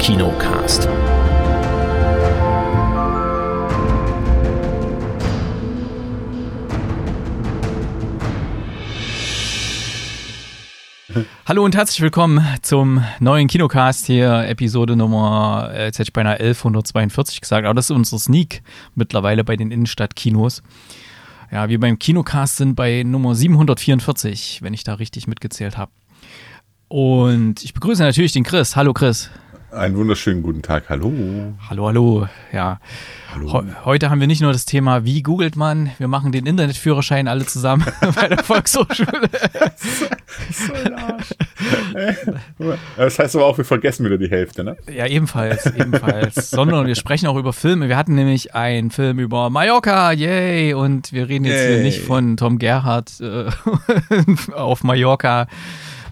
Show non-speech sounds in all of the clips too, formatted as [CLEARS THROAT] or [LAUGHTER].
Kinocast. Hallo und herzlich willkommen zum neuen Kinocast hier, Episode Nummer, äh, jetzt hätte ich beinahe 1142 gesagt, aber das ist unsere Sneak mittlerweile bei den Innenstadtkinos. Ja, wir beim Kinocast sind bei Nummer 744, wenn ich da richtig mitgezählt habe. Und ich begrüße natürlich den Chris. Hallo Chris. Einen wunderschönen guten Tag. Hallo. Hallo, hallo. Ja. Hallo. heute haben wir nicht nur das Thema, wie googelt man, wir machen den Internetführerschein alle zusammen [LAUGHS] bei der Volkshochschule. [LAUGHS] so ein Arsch. Das heißt aber auch, wir vergessen wieder die Hälfte, ne? Ja, ebenfalls, ebenfalls. Sondern wir sprechen auch über Filme. Wir hatten nämlich einen Film über Mallorca, yay! Und wir reden jetzt yay. hier nicht von Tom Gerhardt äh, [LAUGHS] auf Mallorca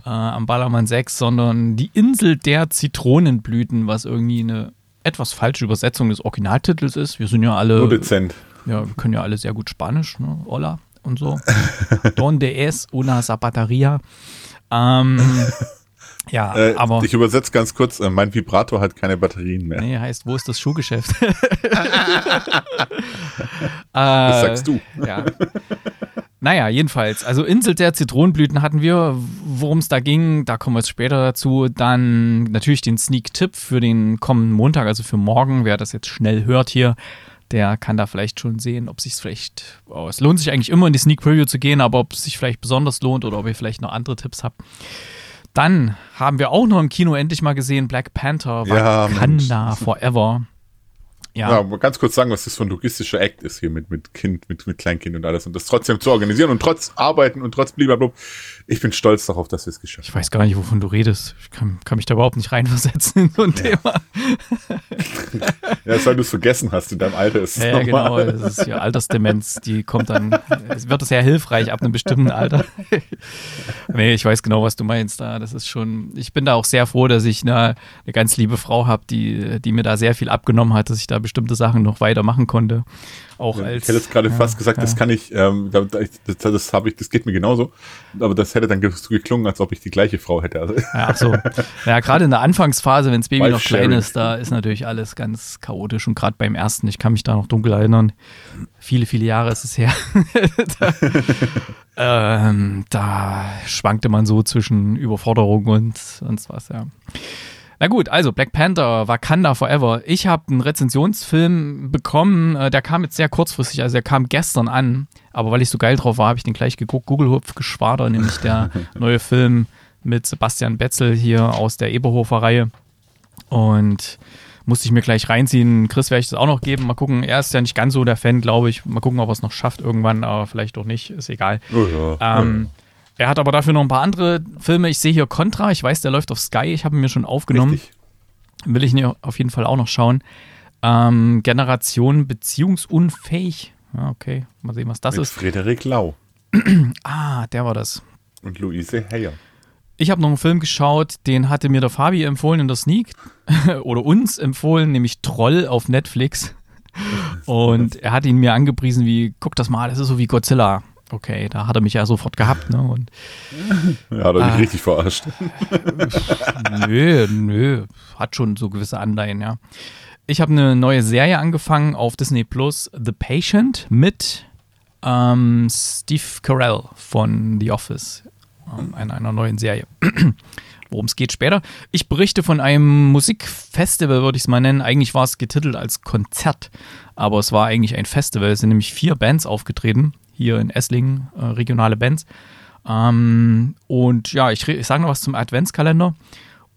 äh, am Ballermann 6, sondern die Insel der Zitronenblüten, was irgendwie eine etwas falsche Übersetzung des Originaltitels ist. Wir sind ja alle. Nur dezent. Ja, wir können ja alle sehr gut Spanisch, ne? Hola und so. [LAUGHS] Donde es una zapateria? Ähm, [LAUGHS] ja, äh, aber. Ich übersetze ganz kurz, äh, mein Vibrator hat keine Batterien mehr. Nee, heißt, wo ist das Schuhgeschäft? [LAUGHS] das sagst du. Ja. Naja, jedenfalls. Also Insel der Zitronenblüten hatten wir. Worum es da ging, da kommen wir jetzt später dazu. Dann natürlich den Sneak-Tipp für den kommenden Montag, also für morgen. Wer das jetzt schnell hört hier, der kann da vielleicht schon sehen, ob sich vielleicht. Oh, es lohnt sich eigentlich immer in die Sneak Preview zu gehen, aber ob es sich vielleicht besonders lohnt oder ob ihr vielleicht noch andere Tipps habt. Dann haben wir auch noch im Kino endlich mal gesehen Black Panther Wakanda ja, Forever. Ja. ja, ganz kurz sagen, was das für ein logistischer Act ist hier mit, mit Kind, mit, mit Kleinkind und alles und das trotzdem zu organisieren und trotz Arbeiten und trotz blablabla. Ich bin stolz darauf, dass wir es geschafft haben. Ich weiß gar nicht, wovon du redest. Ich kann, kann mich da überhaupt nicht reinversetzen in so ein ja. Thema. [LAUGHS] ja, das, weil du es vergessen hast in deinem Alter. Ist ja, ja genau. Das ist ja Altersdemenz. Die kommt dann, es wird sehr hilfreich ab einem bestimmten Alter. [LAUGHS] nee, ich weiß genau, was du meinst da. Das ist schon, ich bin da auch sehr froh, dass ich eine, eine ganz liebe Frau habe, die, die mir da sehr viel abgenommen hat, dass ich da bestimmte Sachen noch weitermachen konnte. Auch ja, als, ich hätte jetzt gerade ja, fast gesagt, ja. das kann ich, ähm, das, das habe ich, das geht mir genauso. Aber das hätte dann geklungen, als ob ich die gleiche Frau hätte. Also. ach so. Ja, gerade in der Anfangsphase, wenn das Baby noch klein ist, da ist natürlich alles ganz chaotisch. Und gerade beim ersten, ich kann mich da noch dunkel erinnern, viele, viele Jahre ist es her. da, [LAUGHS] ähm, da schwankte man so zwischen Überforderung und sonst was, ja. Na gut, also Black Panther, Wakanda Forever. Ich habe einen Rezensionsfilm bekommen, äh, der kam jetzt sehr kurzfristig, also der kam gestern an, aber weil ich so geil drauf war, habe ich den gleich geguckt. Google Hupf Geschwader, nämlich der [LAUGHS] neue Film mit Sebastian Betzel hier aus der Eberhofer-Reihe. Und musste ich mir gleich reinziehen. Chris werde ich das auch noch geben. Mal gucken. Er ist ja nicht ganz so der Fan, glaube ich. Mal gucken, ob er es noch schafft irgendwann, aber vielleicht auch nicht. Ist egal. Oh ja. Ähm, er hat aber dafür noch ein paar andere Filme. Ich sehe hier Contra. Ich weiß, der läuft auf Sky. Ich habe ihn mir schon aufgenommen. Richtig. Will ich ihn auf jeden Fall auch noch schauen. Ähm, Generation beziehungsunfähig. Ja, okay. Mal sehen, was das Mit ist. Frederik Lau. [CLEARS THROAT] ah, der war das. Und Luise Heyer. Ich habe noch einen Film geschaut, den hatte mir der Fabi empfohlen in der Sneak. [LAUGHS] oder uns empfohlen, nämlich Troll auf Netflix. Und er hat ihn mir angepriesen wie, guck das mal, das ist so wie Godzilla okay, da hat er mich ja sofort gehabt. Ne? Und, [LAUGHS] ja, hat er mich äh, richtig verarscht. [LAUGHS] nö, nö, hat schon so gewisse Anleihen, ja. Ich habe eine neue Serie angefangen auf Disney Plus, The Patient, mit ähm, Steve Carell von The Office, ähm, einer, einer neuen Serie. [CLEARS THROAT] Worum es geht später. Ich berichte von einem Musikfestival, würde ich es mal nennen. Eigentlich war es getitelt als Konzert, aber es war eigentlich ein Festival. Es sind nämlich vier Bands aufgetreten hier in Esslingen, äh, regionale Bands. Ähm, und ja, ich, ich sage noch was zum Adventskalender.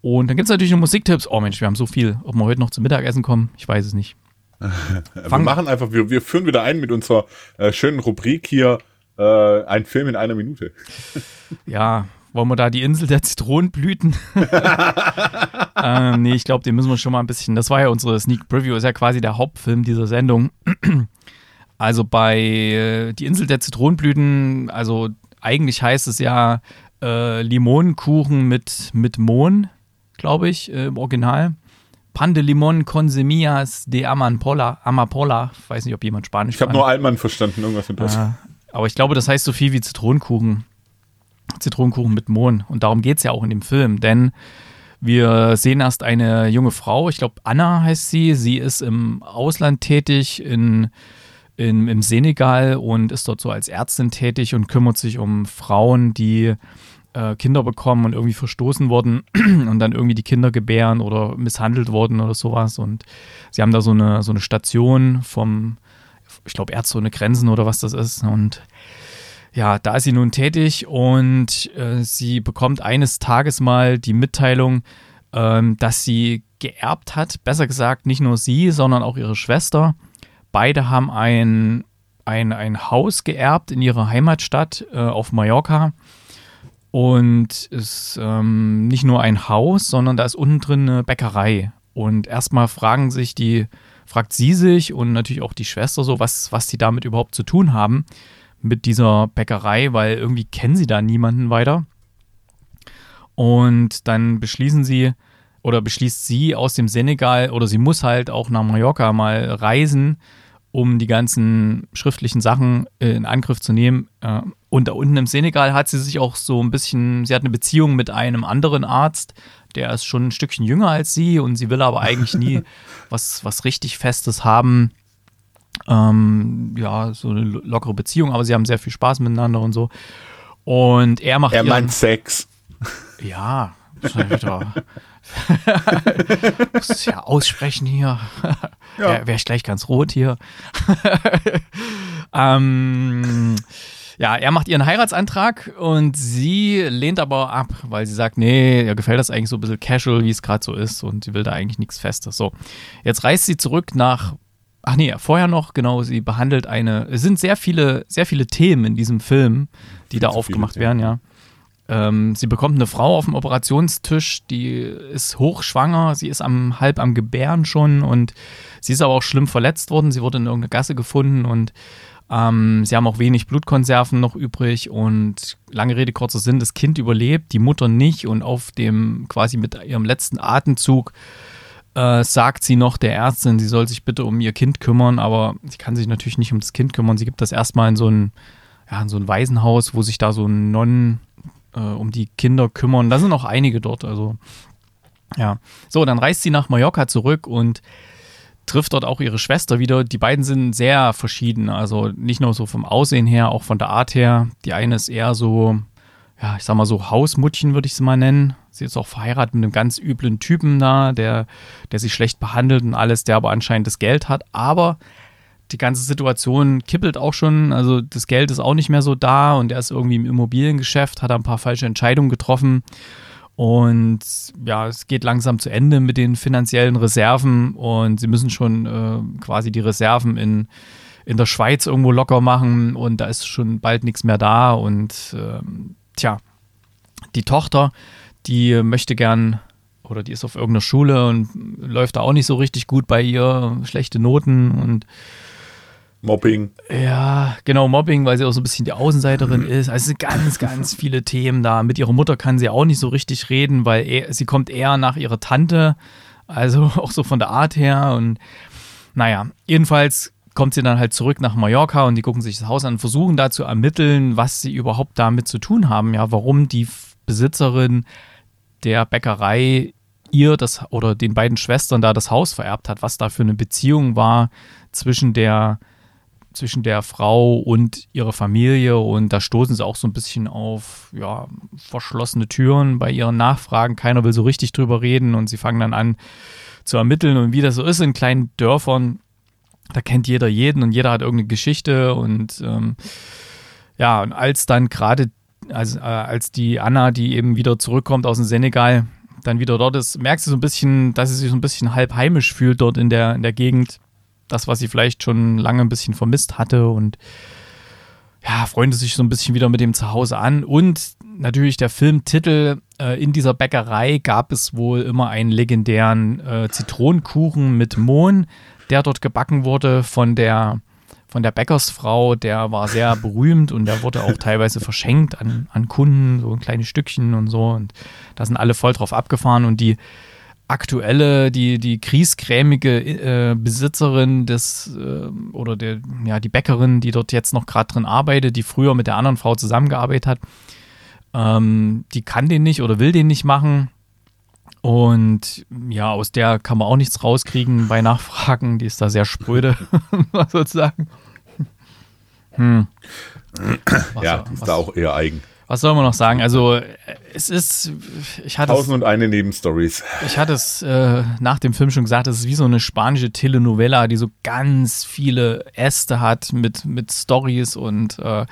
Und dann gibt es natürlich noch Musiktipps. Oh Mensch, wir haben so viel. Ob wir heute noch zum Mittagessen kommen, ich weiß es nicht. [LAUGHS] wir machen einfach, wir, wir führen wieder ein mit unserer äh, schönen Rubrik hier, äh, ein Film in einer Minute. [LAUGHS] ja, wollen wir da die Insel der Zitronenblüten? [LAUGHS] ähm, nee, ich glaube, den müssen wir schon mal ein bisschen. Das war ja unsere Sneak Preview, ist ja quasi der Hauptfilm dieser Sendung. Also bei äh, Die Insel der Zitronenblüten, also eigentlich heißt es ja äh, Limonenkuchen mit, mit Mohn, glaube ich, äh, im Original. Pan de Limon con semillas de Amapola. Amapola. Ich weiß nicht, ob jemand Spanisch Ich habe nur Allmann verstanden, irgendwas mit das. Ja, aber ich glaube, das heißt so viel wie Zitronenkuchen. Zitronenkuchen mit Mohn. Und darum geht es ja auch in dem Film, denn Wir sehen erst eine junge Frau, ich glaube Anna heißt sie. Sie ist im Ausland tätig, in, in, im Senegal und ist dort so als Ärztin tätig und kümmert sich um Frauen, die äh, Kinder bekommen und irgendwie verstoßen wurden [CLEARS THROAT] und dann irgendwie die Kinder gebären oder misshandelt wurden oder sowas. Und sie haben da so eine, so eine Station vom, ich glaube, Ärzte ohne Grenzen oder was das ist. Und ja, da ist sie nun tätig und äh, sie bekommt eines Tages mal die Mitteilung, ähm, dass sie geerbt hat. Besser gesagt, nicht nur sie, sondern auch ihre Schwester. Beide haben ein, ein, ein Haus geerbt in ihrer Heimatstadt äh, auf Mallorca. Und es ist ähm, nicht nur ein Haus, sondern da ist unten drin eine Bäckerei. Und erstmal fragen sich die, fragt sie sich und natürlich auch die Schwester so, was, was die damit überhaupt zu tun haben mit dieser Bäckerei, weil irgendwie kennen sie da niemanden weiter. Und dann beschließen sie oder beschließt sie aus dem Senegal oder sie muss halt auch nach Mallorca mal reisen, um die ganzen schriftlichen Sachen in Angriff zu nehmen. Äh, und da unten im Senegal hat sie sich auch so ein bisschen, sie hat eine Beziehung mit einem anderen Arzt, der ist schon ein Stückchen jünger als sie und sie will aber eigentlich nie [LAUGHS] was, was richtig Festes haben ähm, ja, so eine lockere Beziehung, aber sie haben sehr viel Spaß miteinander und so. Und er macht. Er meint Sex. Ja, [LAUGHS] [LAUGHS] muss ja aussprechen hier. [LAUGHS] Ja. Wäre wär ich gleich ganz rot hier. [LAUGHS] ähm, ja, er macht ihren Heiratsantrag und sie lehnt aber ab, weil sie sagt, nee, ihr gefällt das eigentlich so ein bisschen casual, wie es gerade so ist und sie will da eigentlich nichts Festes. So, jetzt reist sie zurück nach Ach nee, vorher noch, genau, sie behandelt eine. Es sind sehr viele, sehr viele Themen in diesem Film, die da aufgemacht werden, ja. Ähm, sie bekommt eine Frau auf dem Operationstisch, die ist hochschwanger, sie ist am, halb am Gebären schon und sie ist aber auch schlimm verletzt worden. Sie wurde in irgendeiner Gasse gefunden und ähm, sie haben auch wenig Blutkonserven noch übrig und lange Rede, kurzer Sinn, das Kind überlebt, die Mutter nicht und auf dem quasi mit ihrem letzten Atemzug äh, sagt sie noch der Ärztin, sie soll sich bitte um ihr Kind kümmern, aber sie kann sich natürlich nicht um das Kind kümmern. Sie gibt das erstmal in so ein, ja, in so ein Waisenhaus, wo sich da so Nonnen äh, um die Kinder kümmern. Da sind auch einige dort, also ja. So, dann reist sie nach Mallorca zurück und trifft dort auch ihre Schwester wieder. Die beiden sind sehr verschieden, also nicht nur so vom Aussehen her, auch von der Art her. Die eine ist eher so, ja, ich sag mal so Hausmuttchen, würde ich sie mal nennen. Sie ist auch verheiratet mit einem ganz üblen Typen da, der, der sie schlecht behandelt und alles, der aber anscheinend das Geld hat. Aber die ganze Situation kippelt auch schon. Also das Geld ist auch nicht mehr so da und er ist irgendwie im Immobiliengeschäft, hat ein paar falsche Entscheidungen getroffen. Und ja, es geht langsam zu Ende mit den finanziellen Reserven und sie müssen schon äh, quasi die Reserven in, in der Schweiz irgendwo locker machen und da ist schon bald nichts mehr da. Und ähm, tja, die Tochter, die möchte gern oder die ist auf irgendeiner Schule und läuft da auch nicht so richtig gut bei ihr, schlechte Noten und Mobbing. Ja, genau, Mobbing, weil sie auch so ein bisschen die Außenseiterin ist. Also ganz, ganz viele Themen da. Mit ihrer Mutter kann sie auch nicht so richtig reden, weil er, sie kommt eher nach ihrer Tante, also [LAUGHS] auch so von der Art her. Und naja, jedenfalls kommt sie dann halt zurück nach Mallorca und die gucken sich das Haus an und versuchen da zu ermitteln, was sie überhaupt damit zu tun haben. Ja, warum die Besitzerin der Bäckerei ihr das oder den beiden Schwestern da das Haus vererbt hat, was da für eine Beziehung war zwischen der zwischen der Frau und ihrer Familie und da stoßen sie auch so ein bisschen auf ja, verschlossene Türen bei ihren Nachfragen. Keiner will so richtig drüber reden und sie fangen dann an zu ermitteln und wie das so ist in kleinen Dörfern, da kennt jeder jeden und jeder hat irgendeine Geschichte und ähm, ja, und als dann gerade als, äh, als die Anna, die eben wieder zurückkommt aus dem Senegal, dann wieder dort ist, merkst du so ein bisschen, dass sie sich so ein bisschen halb heimisch fühlt dort in der, in der Gegend. Das, was sie vielleicht schon lange ein bisschen vermisst hatte und ja, freundet sich so ein bisschen wieder mit dem Zuhause an. Und natürlich der Filmtitel, äh, in dieser Bäckerei gab es wohl immer einen legendären äh, Zitronenkuchen mit Mohn, der dort gebacken wurde von der von der Bäckersfrau, der war sehr [LAUGHS] berühmt und der wurde auch teilweise verschenkt an, an Kunden, so ein kleines Stückchen und so. Und da sind alle voll drauf abgefahren und die aktuelle, die, die kriescremige äh, Besitzerin des äh, oder der, ja, die Bäckerin, die dort jetzt noch gerade drin arbeitet, die früher mit der anderen Frau zusammengearbeitet hat, ähm, die kann den nicht oder will den nicht machen. Und ja, aus der kann man auch nichts rauskriegen bei Nachfragen. Die ist da sehr spröde, [LAUGHS] sozusagen. Hm. ja, die ist was, da auch eher eigen. Was soll man noch sagen? Also, es ist, ich hatte Tausend und eine Nebenstories. Ich hatte es äh, nach dem Film schon gesagt, es ist wie so eine spanische Telenovela, die so ganz viele Äste hat mit, mit Stories und äh,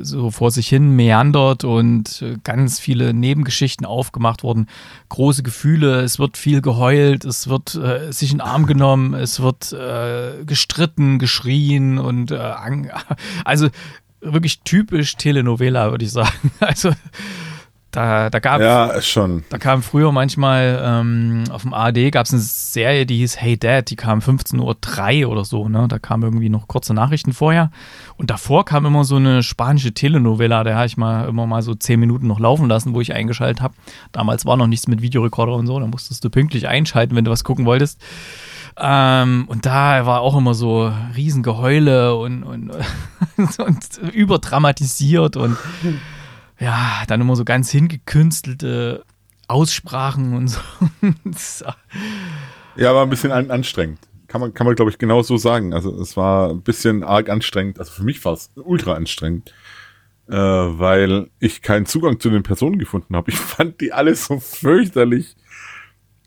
so vor sich hin meandert und äh, ganz viele Nebengeschichten aufgemacht wurden. Große Gefühle, es wird viel geheult, es wird äh, sich in den Arm genommen, es wird äh, gestritten, geschrien und äh, [LAUGHS] also wirklich typisch Telenovela, würde ich sagen. [LAUGHS] Also da, da gab ja, schon. Da kam früher manchmal ähm, auf dem ARD gab es eine Serie, die hieß Hey Dad, die kam 15.03 Uhr oder so, ne? Da kamen irgendwie noch kurze Nachrichten vorher. Und davor kam immer so eine spanische Telenovela, da habe ich mal immer mal so zehn Minuten noch laufen lassen, wo ich eingeschaltet habe. Damals war noch nichts mit Videorekorder und so, da musstest du pünktlich einschalten, wenn du was gucken wolltest. Ähm, und da war auch immer so Riesengeheule und, und, [LAUGHS] und überdramatisiert und ja, dann immer so ganz hingekünstelte Aussprachen und so. ja, war ein bisschen an, anstrengend. Kann man, kann man glaube ich, genau so sagen. Also es war ein bisschen arg anstrengend. Also für mich war es ultra anstrengend, äh, weil ich keinen Zugang zu den Personen gefunden habe. Ich fand die alle so fürchterlich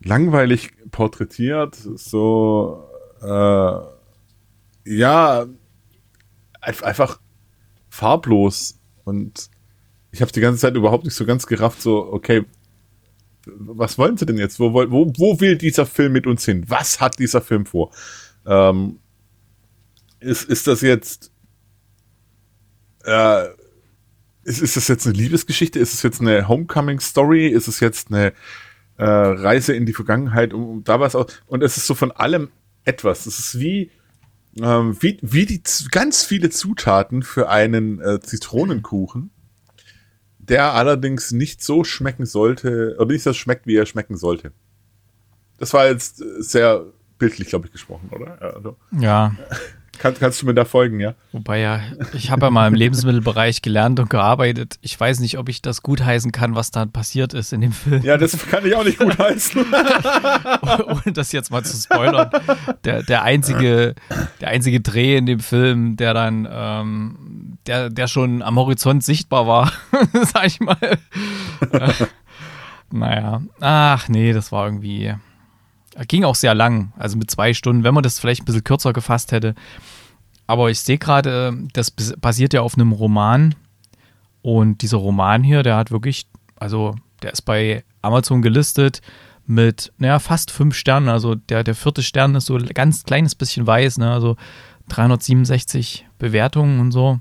langweilig porträtiert, so äh, ja einfach farblos und ich habe die ganze Zeit überhaupt nicht so ganz gerafft, so okay, was wollen sie denn jetzt? Wo, wo, wo will dieser Film mit uns hin? Was hat dieser Film vor? Ähm, ist, ist das jetzt äh, ist, ist das jetzt eine Liebesgeschichte? Ist es jetzt eine Homecoming-Story? Ist es jetzt eine äh, Reise in die Vergangenheit, um, um da was aus. Und es ist so von allem etwas. Es ist wie, ähm, wie, wie die ganz viele Zutaten für einen äh, Zitronenkuchen, der allerdings nicht so schmecken sollte, oder nicht so schmeckt, wie er schmecken sollte. Das war jetzt sehr bildlich, glaube ich, gesprochen, oder? Also, ja. [LAUGHS] Kann, kannst du mir da folgen, ja? Wobei ja, ich habe ja mal im Lebensmittelbereich gelernt und gearbeitet. Ich weiß nicht, ob ich das gutheißen kann, was da passiert ist in dem Film. Ja, das kann ich auch nicht gutheißen. [LAUGHS] Ohne das jetzt mal zu spoilern. Der, der, einzige, der einzige Dreh in dem Film, der dann, ähm, der, der schon am Horizont sichtbar war, [LAUGHS] sag ich mal. Äh, naja, ach nee, das war irgendwie Ging auch sehr lang, also mit zwei Stunden, wenn man das vielleicht ein bisschen kürzer gefasst hätte. Aber ich sehe gerade, das basiert ja auf einem Roman. Und dieser Roman hier, der hat wirklich, also der ist bei Amazon gelistet mit, naja, fast fünf Sternen. Also der, der vierte Stern ist so ein ganz kleines bisschen weiß, ne? Also 367 Bewertungen und so.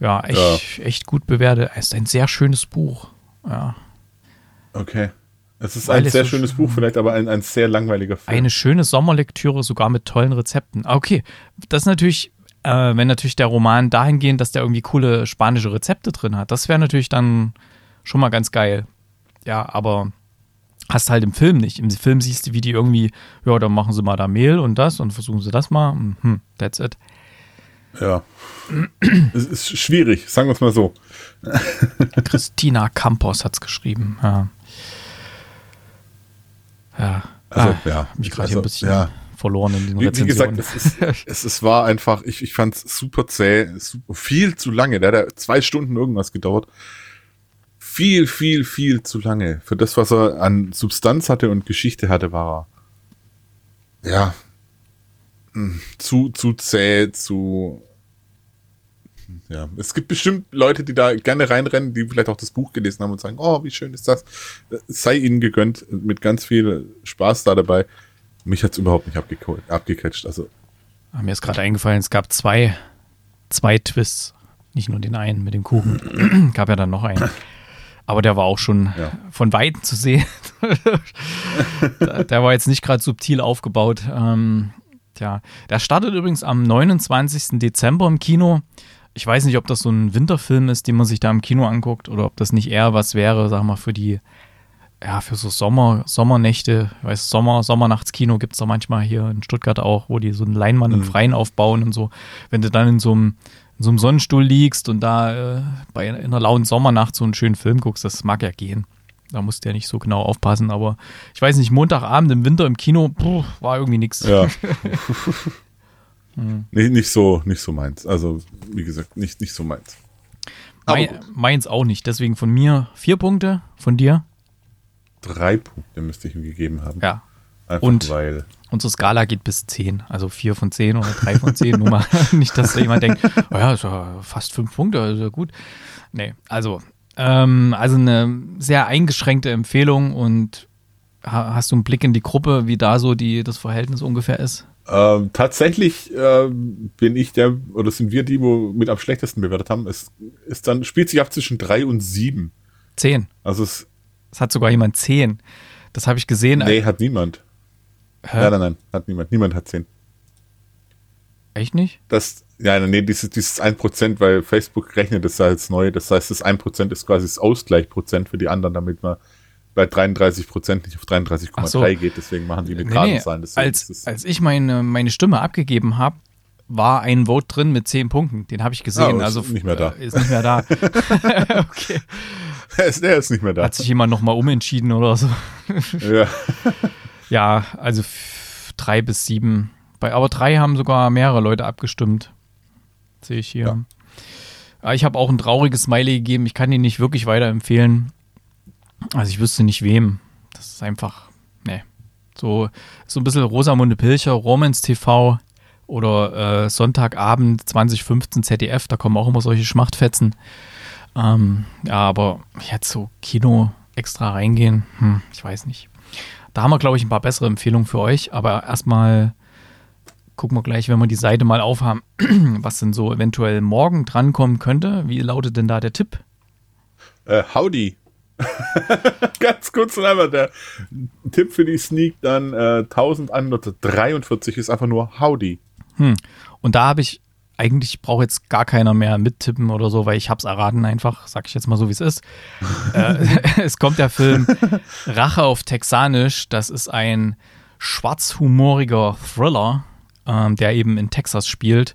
Ja, echt, ja. echt gut bewertet. Es ist ein sehr schönes Buch. Ja. Okay. Es ist ein sehr so schönes Buch, vielleicht aber ein, ein sehr langweiliger Film. Eine schöne Sommerlektüre, sogar mit tollen Rezepten. Ah, okay, das ist natürlich, äh, wenn natürlich der Roman dahingehend, dass der irgendwie coole spanische Rezepte drin hat, das wäre natürlich dann schon mal ganz geil. Ja, aber hast halt im Film nicht. Im Film siehst du, wie die irgendwie, ja, dann machen sie mal da Mehl und das und versuchen sie das mal. Hm, that's it. Ja. [CLEARS THROAT] es ist schwierig, sagen wir es mal so. Christina Campos hat es geschrieben, ja. Ja. Also, ah, ja. Mich gerade also, ein bisschen ja. verloren in den wie, wie gesagt, es, ist, es, es war einfach, ich, ich fand es super zäh, super, viel zu lange. Der hat ja zwei Stunden irgendwas gedauert. Viel, viel, viel zu lange. Für das, was er an Substanz hatte und Geschichte hatte, war er, ja, hm, zu, zu zäh, zu, ja, es gibt bestimmt Leute, die da gerne reinrennen, die vielleicht auch das Buch gelesen haben und sagen, oh, wie schön ist das. Es sei ihnen gegönnt, mit ganz viel Spaß da dabei. Mich hat es überhaupt nicht abgecatcht. Also. Ah, mir ist gerade eingefallen, es gab zwei, zwei Twists. Nicht nur den einen mit dem Kuchen. [CLEARS THROAT] gab ja dann noch einen. Aber der war auch schon ja. von Weitem zu sehen. [LAUGHS] der war jetzt nicht gerade subtil aufgebaut. Ähm, tja, der startet übrigens am 29. Dezember im Kino ich weiß nicht, ob das so ein Winterfilm ist, den man sich da im Kino anguckt, oder ob das nicht eher was wäre, sag mal, für die, ja, für so Sommer, Sommernächte. Ich weiß, Sommer, Sommernachtskino gibt es da manchmal hier in Stuttgart auch, wo die so einen Leinwand mhm. im Freien aufbauen und so. Wenn du dann in so einem, in so einem Sonnenstuhl liegst und da äh, bei in einer lauen Sommernacht so einen schönen Film guckst, das mag ja gehen. Da musste er nicht so genau aufpassen, aber ich weiß nicht, Montagabend im Winter im Kino, puh, war irgendwie nichts. Ja. [LAUGHS] hm. nicht, nicht, so, nicht so meins. Also, wie gesagt, nicht, nicht so meins. Mein, meins auch nicht. Deswegen von mir vier Punkte, von dir? Drei Punkte müsste ich ihm gegeben haben. Ja. Einfach und weil. Unsere Skala geht bis zehn. Also vier von zehn oder drei von zehn. Nur mal [LAUGHS] nicht, dass jemand denkt, oh ja, ist ja fast fünf Punkte, ist ja gut. Nee, also, ähm, also eine sehr eingeschränkte Empfehlung und hast du einen Blick in die Gruppe, wie da so die, das Verhältnis ungefähr ist? Ähm, tatsächlich äh, bin ich der, oder sind wir die, wo mit am schlechtesten bewertet haben. Es ist dann, spielt sich ab zwischen drei und sieben. Zehn. Also es. Es hat sogar jemand zehn. Das habe ich gesehen. Nee, hat niemand. Hä? Nein, nein, nein, hat niemand. Niemand hat zehn. Echt nicht? Das, ja, nee, dieses, dieses 1%, weil Facebook rechnet das ja als neu. Das heißt, das 1% ist quasi das Ausgleichprozent für die anderen, damit man bei 33 Prozent nicht auf 33,3 so. geht. Deswegen machen die eine geraden nee, Zahlen. Als, als ich meine, meine Stimme abgegeben habe, war ein Vote drin mit 10 Punkten. Den habe ich gesehen. Ah, also ist nicht mehr da. [LAUGHS] Ist nicht mehr da. okay. Der ist, der ist nicht mehr da. Hat sich jemand nochmal umentschieden oder so? ja. ja, also drei bis sieben. Bei aber drei haben sogar mehrere Leute abgestimmt. Sehe ich hier. Ja. Ich habe auch ein trauriges Smiley gegeben. Ich kann ihn nicht wirklich weiterempfehlen. Also ich wüsste nicht wem. Das ist einfach, ne. So, so ein bisschen Rosamunde Pilcher, Romans TV oder äh, Sonntagabend 2015 ZDF, da kommen auch immer solche Schmachtfetzen. Ähm, ja, aber jetzt so Kino extra reingehen, hm, ich weiß nicht. Da haben wir, glaube ich, ein paar bessere Empfehlungen für euch, aber erstmal gucken wir gleich, wenn wir die Seite mal aufhaben, [CLEARS THROAT] was denn so eventuell morgen drankommen könnte. Wie lautet denn da der Tipp? Äh, howdy. [LAUGHS] Ganz kurz und einfach der Tipp für die Sneak dann äh, 1143 ist einfach nur Howdy. Hm. Und da habe ich eigentlich braucht jetzt gar keiner mehr mittippen oder so, weil ich hab's erraten einfach, sag ich jetzt mal so wie es ist. [LAUGHS] äh, [LAUGHS] es kommt der Film Rache auf Texanisch. Das ist ein schwarzhumoriger Thriller, ähm, der eben in Texas spielt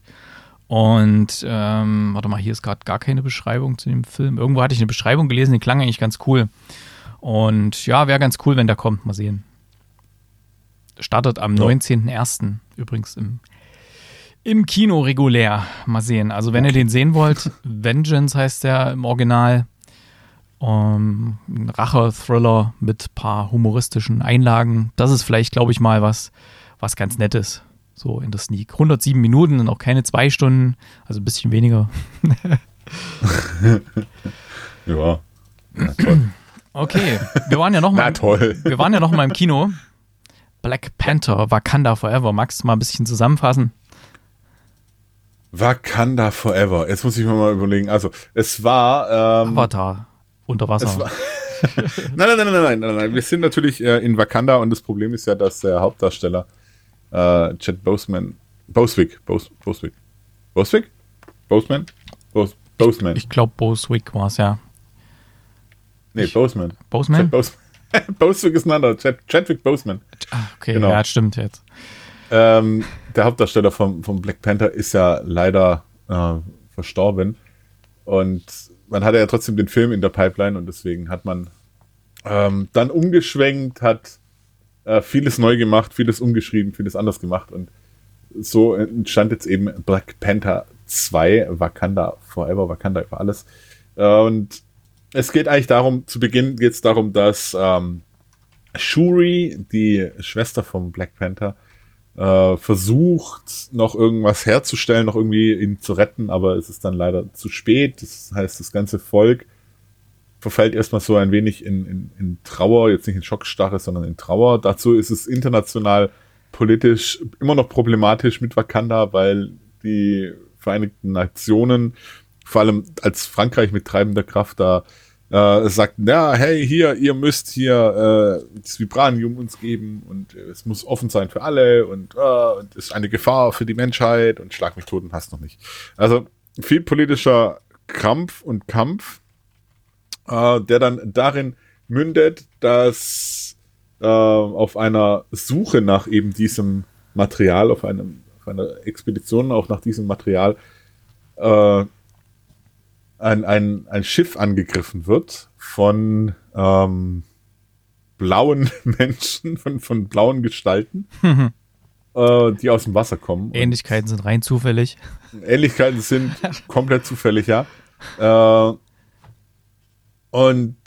und ähm, warte mal, hier ist gerade gar keine Beschreibung zu dem Film. Irgendwo hatte ich eine Beschreibung gelesen, die klang eigentlich ganz cool. Und ja, wäre ganz cool, wenn der kommt. Mal sehen. Startet am ja. 19.01. übrigens im, im Kino regulär. Mal sehen. Also, wenn ihr den sehen wollt, [LAUGHS] Vengeance heißt der im Original. Um, ein Rache-Thriller mit ein paar humoristischen Einlagen. Das ist vielleicht, glaube ich, mal was, was ganz Nettes so in der Sneak. 107 Minuten und auch keine zwei Stunden, also ein bisschen weniger. [LAUGHS] ja. Na, toll. Okay, wir waren ja noch [LAUGHS] mal. toll. Wir waren ja noch mal im Kino. Black Panther, Wakanda Forever. Magst du mal ein bisschen zusammenfassen? Wakanda Forever. Jetzt muss ich mir mal überlegen. Also, es war. Ähm, Avatar. Unter Wasser. War, [LAUGHS] nein, nein, nein, nein, nein, nein. Wir sind natürlich äh, in Wakanda und das Problem ist ja, dass der Hauptdarsteller äh, Chad Boseman, Boswick, Bos, Boswick, Boswick? Boseman? Bos, Boseman. Ich, ich glaube, Boswick war es, ja. Nee, Boseman. Boseman? Bos [LAUGHS] Boswick ist ein anderer, Chad, Chadwick Boseman. Ah, okay, genau. ja, stimmt jetzt. Ähm, der Hauptdarsteller von, von Black Panther ist ja leider äh, verstorben. Und man hatte ja trotzdem den Film in der Pipeline und deswegen hat man ähm, dann umgeschwenkt, hat äh, vieles neu gemacht, vieles umgeschrieben, vieles anders gemacht und so entstand jetzt eben Black Panther 2, Wakanda Forever, Wakanda über alles. Äh, und es geht eigentlich darum, zu Beginn geht es darum, dass ähm, Shuri, die Schwester von Black Panther, äh, versucht, noch irgendwas herzustellen, noch irgendwie ihn zu retten, aber es ist dann leider zu spät. Das heißt, das ganze Volk verfällt erstmal so ein wenig in, in, in Trauer, jetzt nicht in Schockstarre, sondern in Trauer. Dazu ist es international politisch immer noch problematisch mit Wakanda, weil die Vereinigten Nationen, vor allem als Frankreich mit treibender Kraft da äh, sagt, ja, hey, hier, ihr müsst hier äh, das Vibranium uns geben und äh, es muss offen sein für alle und, äh, und ist eine Gefahr für die Menschheit und schlag mich tot und hast noch nicht. Also viel politischer Krampf und Kampf äh, der dann darin mündet, dass äh, auf einer Suche nach eben diesem Material, auf, einem, auf einer Expedition auch nach diesem Material, äh, ein, ein, ein Schiff angegriffen wird von, ähm, blauen [LAUGHS] Menschen, von, von blauen Gestalten, äh, die aus dem Wasser kommen. Ähnlichkeiten sind rein zufällig. Ähnlichkeiten sind komplett zufällig, ja. Äh, und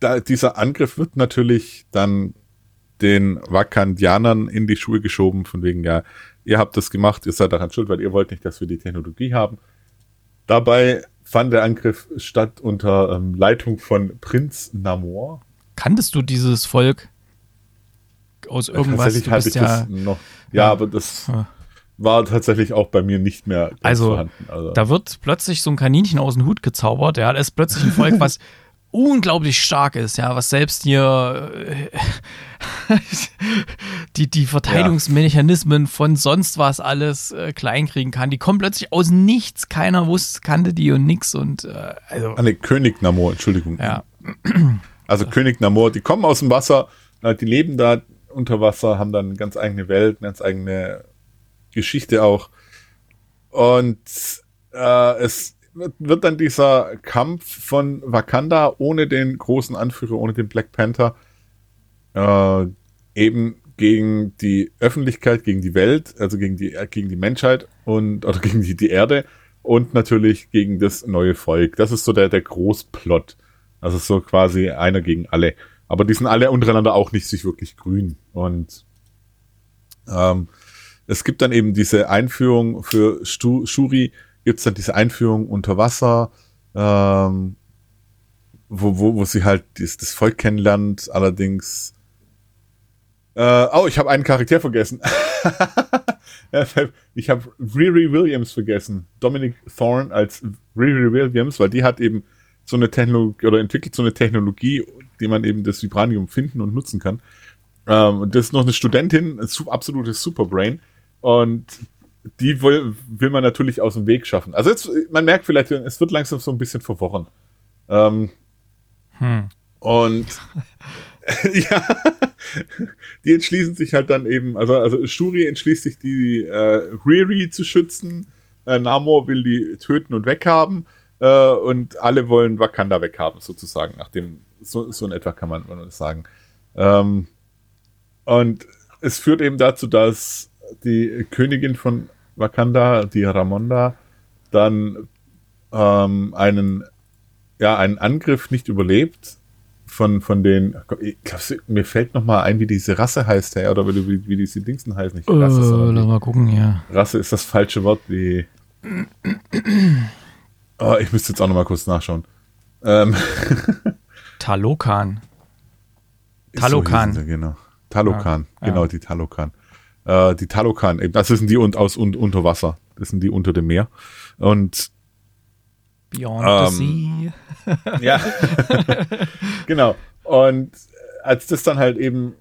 da, dieser Angriff wird natürlich dann den Wakandianern in die Schuhe geschoben, von wegen, ja, ihr habt das gemacht, ihr seid daran schuld, weil ihr wollt nicht, dass wir die Technologie haben. Dabei fand der Angriff statt unter ähm, Leitung von Prinz Namor. Kanntest du dieses Volk aus irgendwas? Tatsächlich hatte ich ja, das noch. Ja, ja, aber das ja. war tatsächlich auch bei mir nicht mehr also, vorhanden. Also, da wird plötzlich so ein Kaninchen aus dem Hut gezaubert. Ja, das ist plötzlich ein Volk, [LAUGHS] was unglaublich stark ist, ja, was selbst hier äh, [LAUGHS] die, die Verteidigungsmechanismen von sonst was alles äh, kleinkriegen kann. Die kommen plötzlich aus nichts, keiner wusste, kannte die und nix und äh, also. Ah, nee, König Namor, Entschuldigung. Ja. Also König Namor, die kommen aus dem Wasser, die leben da unter Wasser, haben dann eine ganz eigene Welt, eine ganz eigene Geschichte auch. Und äh, es wird dann dieser Kampf von Wakanda ohne den großen Anführer, ohne den Black Panther, äh, eben gegen die Öffentlichkeit, gegen die Welt, also gegen die, gegen die Menschheit und oder [LAUGHS] gegen die, die Erde und natürlich gegen das neue Volk. Das ist so der, der Großplot. Also so quasi einer gegen alle. Aber die sind alle untereinander auch nicht sich wirklich grün. Und ähm, es gibt dann eben diese Einführung für Stu Shuri, gibt es dann diese Einführung unter Wasser, ähm, wo, wo, wo sie halt das, das Volk kennenlernt, allerdings. Äh, oh, ich habe einen Charakter vergessen. [LAUGHS] ich habe Riri Williams vergessen. Dominic Thorne als Riri Williams, weil die hat eben so eine Technologie oder entwickelt so eine Technologie, die man eben das Vibranium finden und nutzen kann. Ähm, das ist noch eine Studentin, ein absolutes Superbrain. Und die will, will man natürlich aus dem Weg schaffen. Also jetzt, man merkt vielleicht, es wird langsam so ein bisschen verworren. Ähm, hm. Und [LAUGHS] ja, [LAUGHS] die entschließen sich halt dann eben, also, also Shuri entschließt sich, die äh, Riri zu schützen. Äh, Namor will die töten und weghaben. Äh, und alle wollen Wakanda weghaben, sozusagen. Nachdem, so, so in etwa kann man, man das sagen. Ähm, und es führt eben dazu, dass die Königin von Wakanda, die Ramonda, dann ähm, einen, ja, einen Angriff nicht überlebt von, von den, ich glaub, mir fällt noch mal ein, wie diese Rasse heißt, ja, oder wie, wie diese Dingsen heißen. Nicht Rasse, uh, lass mal gucken, ja. Rasse ist das falsche Wort, wie. oh, [CLEARS THROAT] ich müsste jetzt auch noch mal kurz nachschauen. Ähm. [LAUGHS] Talokan. Talokan. So genau. Talokan, ja, genau, ja. die Talokan. Äh, die Talokan, das sind die und aus und unter Wasser. Das sind die unter dem Meer. Und Beyond ähm, the Sea. [LAUGHS] ja. genau. Und als das dann halt eben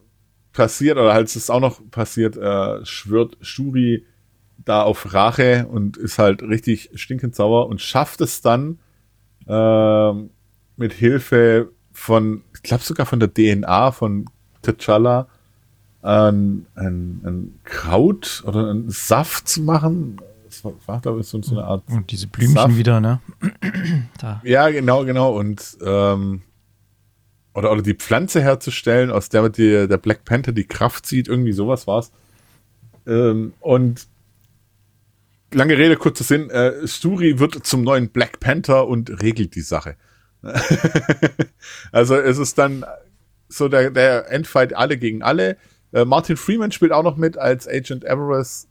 passiert, oder als es auch noch passiert, äh, schwört Shuri da auf Rache und ist halt richtig stinkend sauer und schafft es dann äh, mit Hilfe von, ich glaube sogar von der DNA von T'Challa, ein, ein, ein Kraut oder ein Saft zu machen. Das war, war glaube ich, so, so eine Art. Und diese Blümchen Saft. wieder, ne? [CLEARS THROAT] Ja, genau, genau. Und ähm, oder, oder die Pflanze herzustellen, aus der die, der Black Panther die Kraft zieht, irgendwie sowas war's. Ähm, und lange Rede, kurzer Sinn, äh, Sturi wird zum neuen Black Panther und regelt die Sache. [LAUGHS] also es ist dann so der, der Endfight alle gegen alle. Äh, Martin Freeman spielt auch noch mit als Agent Everest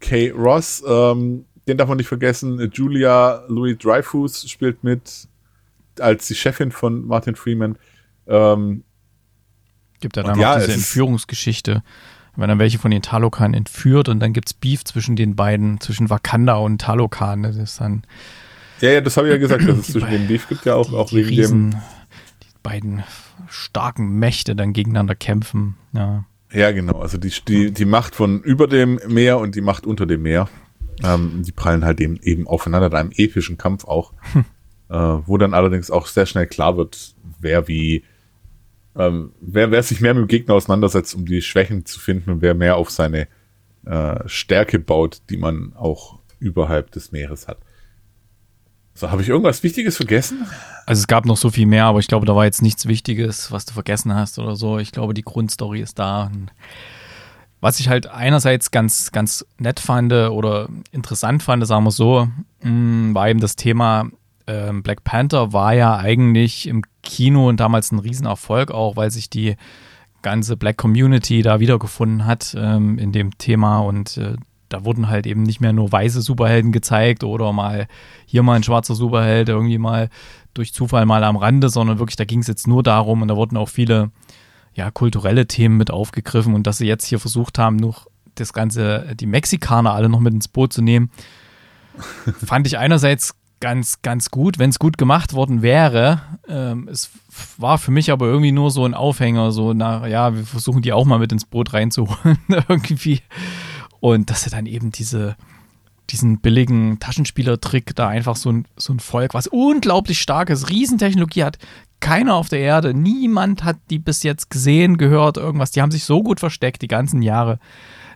K. Ross. Ähm, den darf man nicht vergessen. Julia Louis Dreyfus spielt mit als die Chefin von Martin Freeman. Ähm, Gibt dann noch ja, diese Entführungsgeschichte. Wenn dann welche von den Talokan entführt und dann gibt es Beef zwischen den beiden, zwischen Wakanda und Talokan. Das ist dann. Ja, ja, das habe ich ja gesagt, dass es zwischen den Beef gibt ja auch, die, auch die wegen Riesen, dem. Die beiden starken Mächte dann gegeneinander kämpfen. Ja. Ja, genau. Also die, die, die Macht von über dem Meer und die Macht unter dem Meer, ähm, die prallen halt eben, eben aufeinander in einem epischen Kampf auch. Hm. Äh, wo dann allerdings auch sehr schnell klar wird, wer wie, ähm, wer, wer sich mehr mit dem Gegner auseinandersetzt, um die Schwächen zu finden und wer mehr auf seine äh, Stärke baut, die man auch überhalb des Meeres hat. So, habe ich irgendwas Wichtiges vergessen? Also es gab noch so viel mehr, aber ich glaube, da war jetzt nichts Wichtiges, was du vergessen hast oder so. Ich glaube, die Grundstory ist da. Was ich halt einerseits ganz, ganz nett fand oder interessant fand, sagen wir so, mm, war eben das Thema, äh, Black Panther war ja eigentlich im Kino und damals ein Riesenerfolg auch, weil sich die ganze Black Community da wiedergefunden hat ähm, in dem Thema und äh, da wurden halt eben nicht mehr nur weiße Superhelden gezeigt oder mal hier mal ein schwarzer Superheld irgendwie mal durch Zufall mal am Rande, sondern wirklich, da ging es jetzt nur darum und da wurden auch viele ja, kulturelle Themen mit aufgegriffen und dass sie jetzt hier versucht haben, noch das Ganze, die Mexikaner alle noch mit ins Boot zu nehmen, [LAUGHS] fand ich einerseits ganz, ganz gut, wenn es gut gemacht worden wäre. Ähm, es war für mich aber irgendwie nur so ein Aufhänger, so nach, ja, wir versuchen die auch mal mit ins Boot reinzuholen, [LAUGHS] irgendwie. Und dass er dann eben diese, diesen billigen Taschenspielertrick da einfach so ein, so ein Volk, was unglaublich starkes, Riesentechnologie hat. Keiner auf der Erde, niemand hat die bis jetzt gesehen, gehört, irgendwas. Die haben sich so gut versteckt die ganzen Jahre.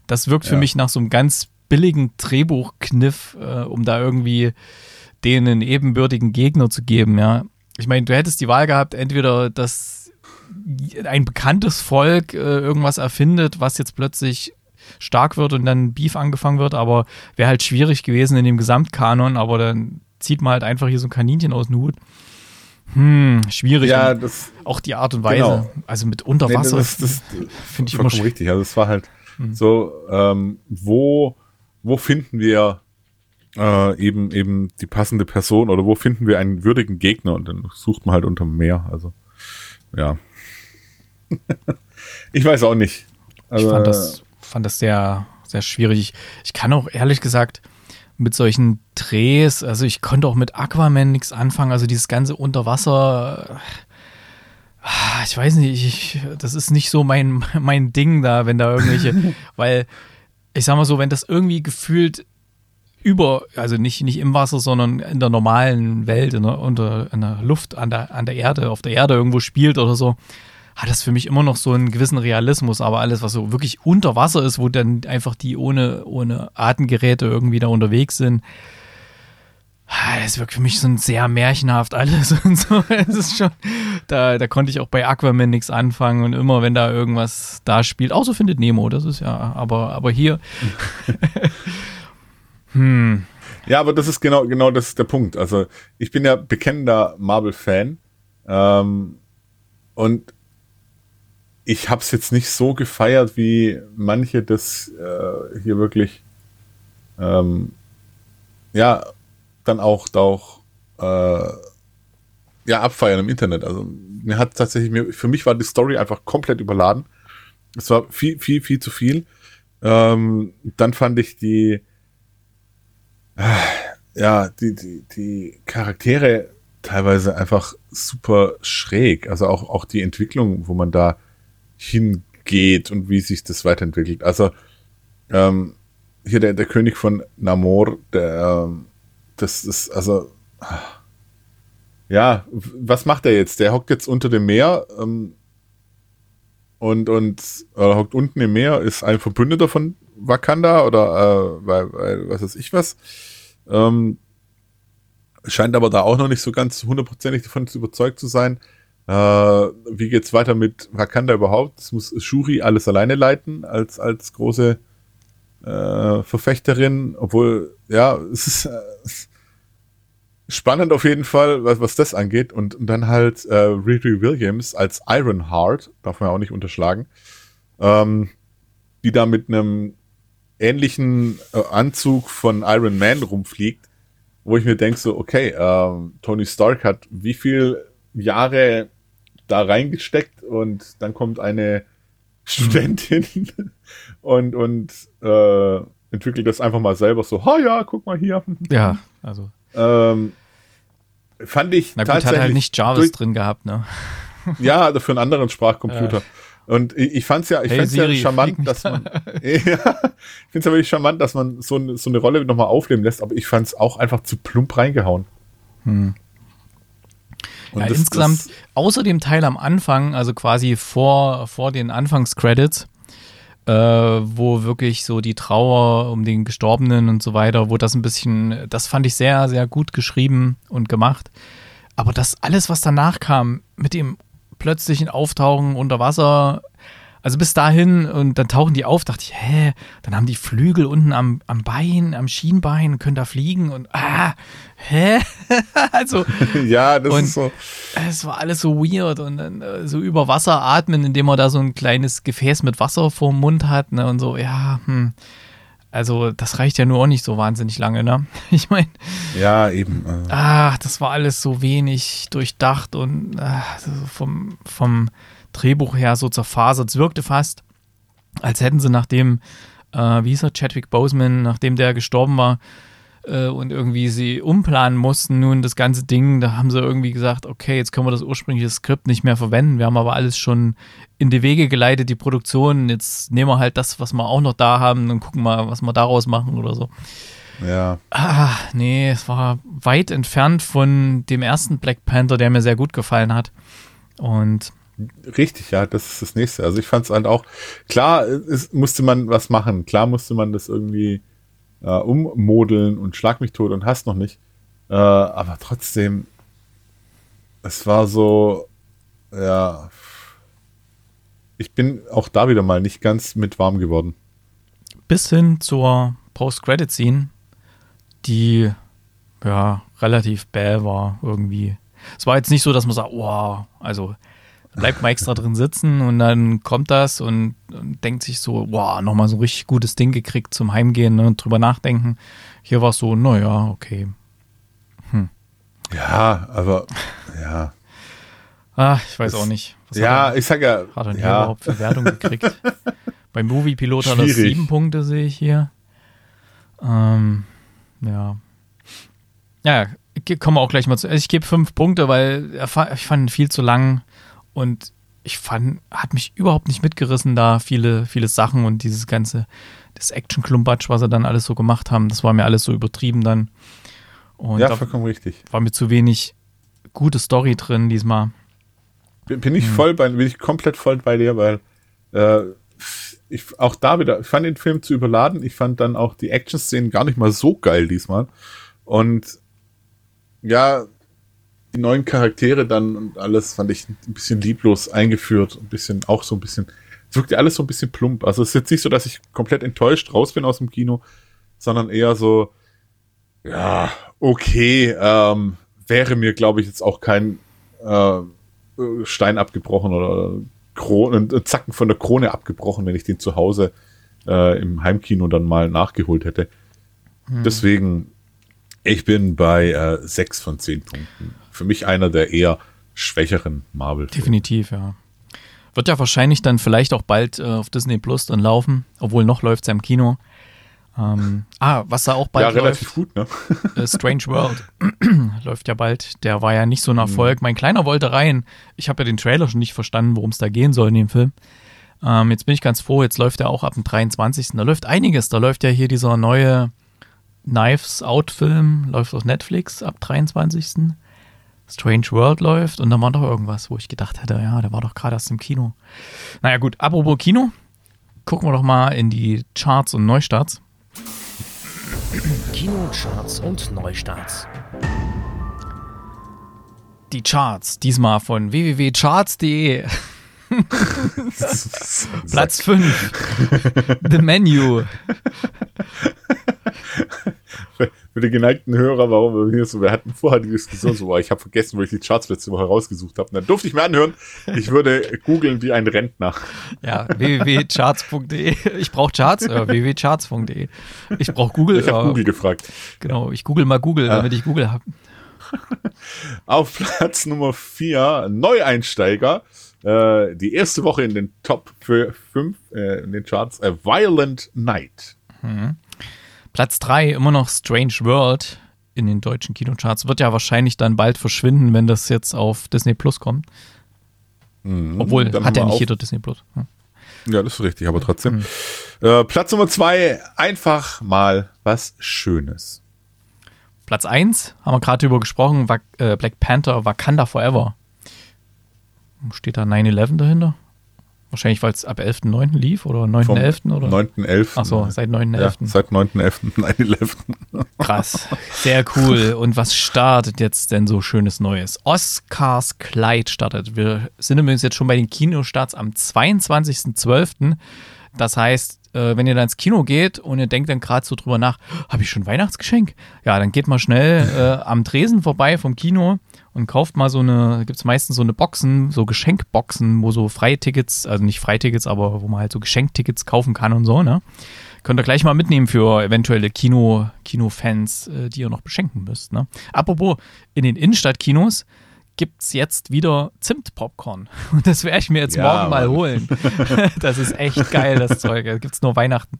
Das wirkt für mich nach so einem ganz billigen Drehbuchkniff, äh, um da irgendwie denen einen ebenbürtigen Gegner zu geben, ja. Ich meine, du hättest die Wahl gehabt, entweder dass ein bekanntes Volk äh, irgendwas erfindet, was jetzt plötzlich stark wird und dann Beef angefangen wird, aber wäre halt schwierig gewesen in dem Gesamtkanon, aber dann zieht man halt einfach hier so ein Kaninchen aus dem Hut. Hm, schwierig. Ja, das, auch die Art und Weise. Genau. Also mit Unterwasser. Nee, das, das, [LAUGHS] finde ich immer richtig. Also es war halt hm. so, ähm, wo, wo finden wir äh, eben eben die passende Person oder wo finden wir einen würdigen Gegner und dann sucht man halt unterm Meer. Also ja. [LAUGHS] ich weiß auch nicht. Also, ich fand das, fand das sehr, sehr schwierig. Ich, ich kann auch ehrlich gesagt mit solchen Drehs, also ich konnte auch mit Aquaman nichts anfangen, also dieses ganze Unterwasser. Ah, ich weiß nicht, ich, das ist nicht so mein, [LAUGHS] mein Ding da, wenn da irgendwelche, [LAUGHS] weil ich sag mal so, wenn das irgendwie gefühlt über, also nicht, nicht im Wasser, sondern in der normalen Welt, in der, unter, in der Luft, an der, an der Erde, auf der Erde irgendwo spielt oder so, hat das für mich immer noch so einen gewissen Realismus. Aber alles, was so wirklich unter Wasser ist, wo dann einfach die ohne, ohne Atemgeräte irgendwie da unterwegs sind, ah, das wirkt für mich so ein sehr märchenhaft alles [LAUGHS] und so. Es ist schon, da, da konnte ich auch bei Aquaman nichts anfangen und immer, wenn da irgendwas da spielt, außer findet Nemo, das ist ja, aber, aber hier. [LAUGHS] Hm. Ja, aber das ist genau, genau das ist der Punkt. Also ich bin ja bekennender Marvel-Fan ähm, und ich habe es jetzt nicht so gefeiert, wie manche das äh, hier wirklich ähm, ja dann auch, auch äh, ja abfeiern im Internet. Also mir hat tatsächlich mir, für mich war die Story einfach komplett überladen. Es war viel, viel, viel zu viel. Ähm, dann fand ich die ja, die, die, die Charaktere teilweise einfach super schräg. Also auch, auch die Entwicklung, wo man da hingeht und wie sich das weiterentwickelt. Also ähm, hier der, der König von Namor, der ähm, das ist, also ja, was macht er jetzt? Der hockt jetzt unter dem Meer ähm, und, und äh, hockt unten im Meer, ist ein Verbündeter von Wakanda oder äh, weil, weil, was weiß ich was. Ähm, scheint aber da auch noch nicht so ganz hundertprozentig davon überzeugt zu sein. Äh, wie geht's weiter mit Wakanda überhaupt? Das muss Shuri alles alleine leiten als als große äh, Verfechterin, obwohl ja [LAUGHS] es ist äh, spannend auf jeden Fall, was, was das angeht und, und dann halt äh, Riri Williams als Ironheart, darf man ja auch nicht unterschlagen, ähm, die da mit einem ähnlichen äh, Anzug von Iron Man rumfliegt, wo ich mir denke so, okay, ähm, Tony Stark hat wie viel Jahre da reingesteckt und dann kommt eine Studentin [LAUGHS] und, und äh, entwickelt das einfach mal selber so, ha ja, guck mal hier. Ja, also. Ähm, fand ich Na gut, tatsächlich hat halt nicht Jarvis drin gehabt, ne? [LAUGHS] Ja, also für einen anderen Sprachcomputer. Ja. Und ich, ich fand's ja, ich hey, fand's Siri, ja charmant, dass man, [LAUGHS] ja, ich find's ja wirklich charmant, dass man so, so eine Rolle nochmal aufleben lässt, aber ich fand's auch einfach zu plump reingehauen. Hm. Ja, das, insgesamt, das, außer dem Teil am Anfang, also quasi vor, vor den Anfangscredits, äh, wo wirklich so die Trauer um den Gestorbenen und so weiter, wo das ein bisschen, das fand ich sehr, sehr gut geschrieben und gemacht. Aber das alles, was danach kam, mit dem plötzlichen Auftauchen unter Wasser, also bis dahin und dann tauchen die auf, dachte ich, hä, dann haben die Flügel unten am, am Bein, am Schienbein, können da fliegen und ah, hä? [LAUGHS] also [LAUGHS] ja, das ist so. Es war alles so weird und dann äh, so über Wasser atmen, indem man da so ein kleines Gefäß mit Wasser vorm Mund hat, ne? Und so, ja, hm. Also, das reicht ja nur auch nicht so wahnsinnig lange, ne? [LAUGHS] Ich meine. Ja, eben. Äh. Ach, das war alles so wenig durchdacht und ach, vom, vom Drehbuch her so zerfasert. Es wirkte fast, als hätten sie nachdem, äh, wie hieß er, Chadwick Boseman, nachdem der gestorben war äh, und irgendwie sie umplanen mussten, nun das ganze Ding, da haben sie irgendwie gesagt, okay, jetzt können wir das ursprüngliche Skript nicht mehr verwenden. Wir haben aber alles schon in die Wege geleitet, die Produktion. Jetzt nehmen wir halt das, was wir auch noch da haben und gucken mal, was wir daraus machen oder so. Ja. Ah, nee, es war weit entfernt von dem ersten Black Panther, der mir sehr gut gefallen hat. Und Richtig, ja, das ist das nächste. Also ich fand es halt auch, klar es, musste man was machen, klar musste man das irgendwie äh, ummodeln und schlag mich tot und hast noch nicht. Äh, aber trotzdem, es war so, ja, ich bin auch da wieder mal nicht ganz mit warm geworden. Bis hin zur Post-Credit-Scene, die ja relativ bäh war irgendwie. Es war jetzt nicht so, dass man sagt, wow, also bleibt mal extra drin sitzen und dann kommt das und, und denkt sich so, wow, nochmal so ein richtig gutes Ding gekriegt zum Heimgehen ne, und drüber nachdenken. Hier war es so, naja, okay. Hm. Ja, aber ja. Ah, ich weiß das, auch nicht. Was ja, er, ich sag ja. Hat er ja. überhaupt für Wertung gekriegt? [LAUGHS] Beim Movie-Pilot hat er sieben Punkte, sehe ich hier. Ähm, ja. Ja, ich komme auch gleich mal zu. Also ich gebe fünf Punkte, weil ich fand ihn viel zu lang. Und ich fand, hat mich überhaupt nicht mitgerissen, da viele, viele Sachen und dieses ganze, das Action-Klumpatsch, was sie dann alles so gemacht haben, das war mir alles so übertrieben dann. Und ja, vollkommen richtig. War mir zu wenig gute Story drin diesmal. Bin, bin ich hm. voll bei, bin ich komplett voll bei dir, weil äh, ich auch da wieder, ich fand den Film zu überladen. Ich fand dann auch die Action-Szenen gar nicht mal so geil diesmal. Und ja, die neuen Charaktere dann und alles fand ich ein bisschen lieblos eingeführt, ein bisschen, auch so ein bisschen, es wirkte alles so ein bisschen plump. Also es ist jetzt nicht so, dass ich komplett enttäuscht raus bin aus dem Kino, sondern eher so, ja, okay, ähm, wäre mir, glaube ich, jetzt auch kein äh, Stein abgebrochen oder Krone, Zacken von der Krone abgebrochen, wenn ich den zu Hause äh, im Heimkino dann mal nachgeholt hätte. Hm. Deswegen, ich bin bei äh, sechs von zehn Punkten für mich einer der eher schwächeren marvel -Filme. Definitiv, ja. Wird ja wahrscheinlich dann vielleicht auch bald äh, auf Disney Plus dann laufen, obwohl noch läuft es ja im Kino. Ähm, ah, was da auch bald ja, relativ läuft, gut, ne? [LAUGHS] äh, Strange World [CLEARS THROAT] läuft ja bald. Der war ja nicht so ein Erfolg. Mhm. Mein Kleiner wollte rein. Ich habe ja den Trailer schon nicht verstanden, worum es da gehen soll in dem Film. Ähm, jetzt bin ich ganz froh, jetzt läuft er auch ab dem 23. Da läuft einiges. Da läuft ja hier dieser neue Knives Out Film, läuft auf Netflix ab 23. Strange World läuft und dann war doch irgendwas, wo ich gedacht hätte, ja, der war doch gerade erst im Kino. Naja, gut, apropos Kino, gucken wir doch mal in die Charts und Neustarts. Kinocharts und Neustarts. Die Charts, diesmal von www.charts.de. [LAUGHS] Platz 5. The Menu für die geneigten Hörer, warum wir hier so, wir hatten vorher die Diskussion so, ich habe vergessen, wo ich die Charts letzte Woche rausgesucht habe. Dann durfte ich mir anhören, ich würde googeln wie ein Rentner. Ja, www.charts.de. Ich brauche Charts, äh, www.charts.de. Ich brauche Google. Ich habe äh, Google gefragt. Genau, ich google mal Google, ja. damit ich Google habe. Auf Platz Nummer 4, Neueinsteiger. Äh, die erste Woche in den Top 5 äh, in den Charts, A Violent Night. Mhm. Platz 3 immer noch Strange World in den deutschen Kinocharts. Wird ja wahrscheinlich dann bald verschwinden, wenn das jetzt auf Disney Plus kommt. Mhm, Obwohl, hat ja nicht jeder Disney Plus. Ja. ja. das ist richtig, aber trotzdem. Mhm. Äh, Platz Nummer 2, einfach mal was Schönes. Platz 1, haben wir gerade drüber gesprochen, äh, Black Panther Wakanda Forever. Steht da 9-11 dahinter? Wahrscheinlich, weil es ab 11.9. lief oder 9.11. oder? 9.11. Ach so, seit 9.11. Ja, seit 9.11. 9.11. [LAUGHS] Krass, sehr cool. Und was startet jetzt denn so schönes Neues? Oscars Kleid startet. Wir sind übrigens jetzt schon bei den Kinostarts am 22.12. Das heißt, äh, wenn ihr dann ins Kino geht und ihr denkt dann gerade so drüber nach, habe ich schon Weihnachtsgeschenk? Ja, dann geht mal schnell äh, am Tresen vorbei vom Kino und kauft mal so eine, gibt es meistens so eine Boxen, so Geschenkboxen, wo so Freitickets, also nicht Freitickets, aber wo man halt so Geschenktickets kaufen kann und so, ne? Könnt ihr gleich mal mitnehmen für eventuelle Kino, Kinofans, äh, die ihr noch beschenken müsst. Ne? Apropos, in den Innenstadtkinos gibt es jetzt wieder Zimtpopcorn. [LAUGHS] Und das werde ich mir jetzt Ja, morgen mal Mann. holen. [LAUGHS] das ist echt geil, das Zeug. Das gibt es nur Weihnachten.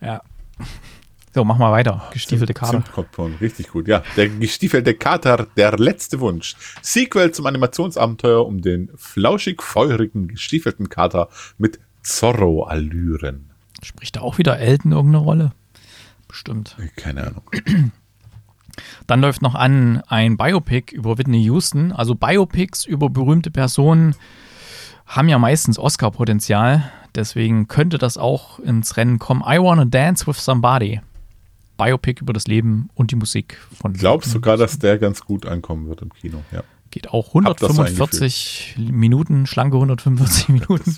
Ja. So, mach mal weiter. Gestiefelte Kater. Zimtpopcorn, richtig gut. Ja, der gestiefelte Kater, der letzte Wunsch. Sequel zum Animationsabenteuer um den flauschig-feurigen gestiefelten Kater mit Zorro-Allüren. Spricht da auch wieder Elton irgendeine Rolle? Bestimmt. Keine Ahnung. [CLEARS THROAT] Dann läuft noch an ein Biopic über Whitney Houston. Also Biopics über berühmte Personen haben ja meistens Oscar-Potenzial. Deswegen könnte das auch ins Rennen kommen. I Wanna Dance with Somebody. Biopic über das Leben und die Musik von Ich glaube Whitney sogar, dass der ganz gut ankommen wird im Kino. Ja. Geht auch Hab das so 145 Minuten, schlanke 145 [LAUGHS] Minuten.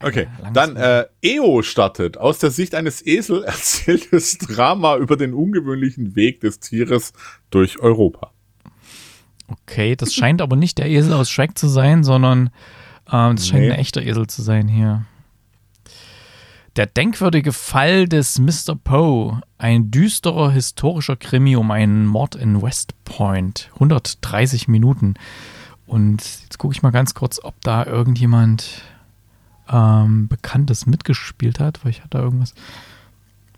Okay, dann äh, EO startet. Aus der Sicht eines Esel [LAUGHS] erzähltes Drama über den ungewöhnlichen Weg des Tieres durch Europa. Okay, das scheint aber nicht der Esel aus Shrek zu sein, sondern ähm, das scheint Nee. ein echter Esel zu sein hier. Der denkwürdige Fall des Mr. Poe, ein düsterer historischer Krimi um einen Mord in West Point. 130 Minuten. Und jetzt gucke ich mal ganz kurz, ob da irgendjemand ähm, Bekanntes mitgespielt hat, weil ich hatte da irgendwas.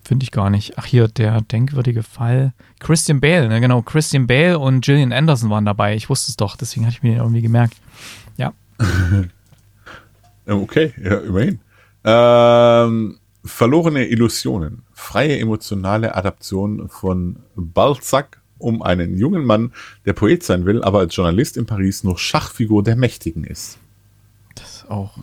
Finde ich gar nicht. Ach, hier, der denkwürdige Fall. Christian Bale, ne, genau. Christian Bale und Gillian Anderson waren dabei. Ich wusste es doch, deswegen hatte ich mir den irgendwie gemerkt. Ja. [LAUGHS] Okay, ja, immerhin. Ähm, verlorene Illusionen. Freie emotionale Adaption von Balzac um einen jungen Mann, der Poet sein will, aber als Journalist in Paris nur Schachfigur der Mächtigen ist. Das ist auch.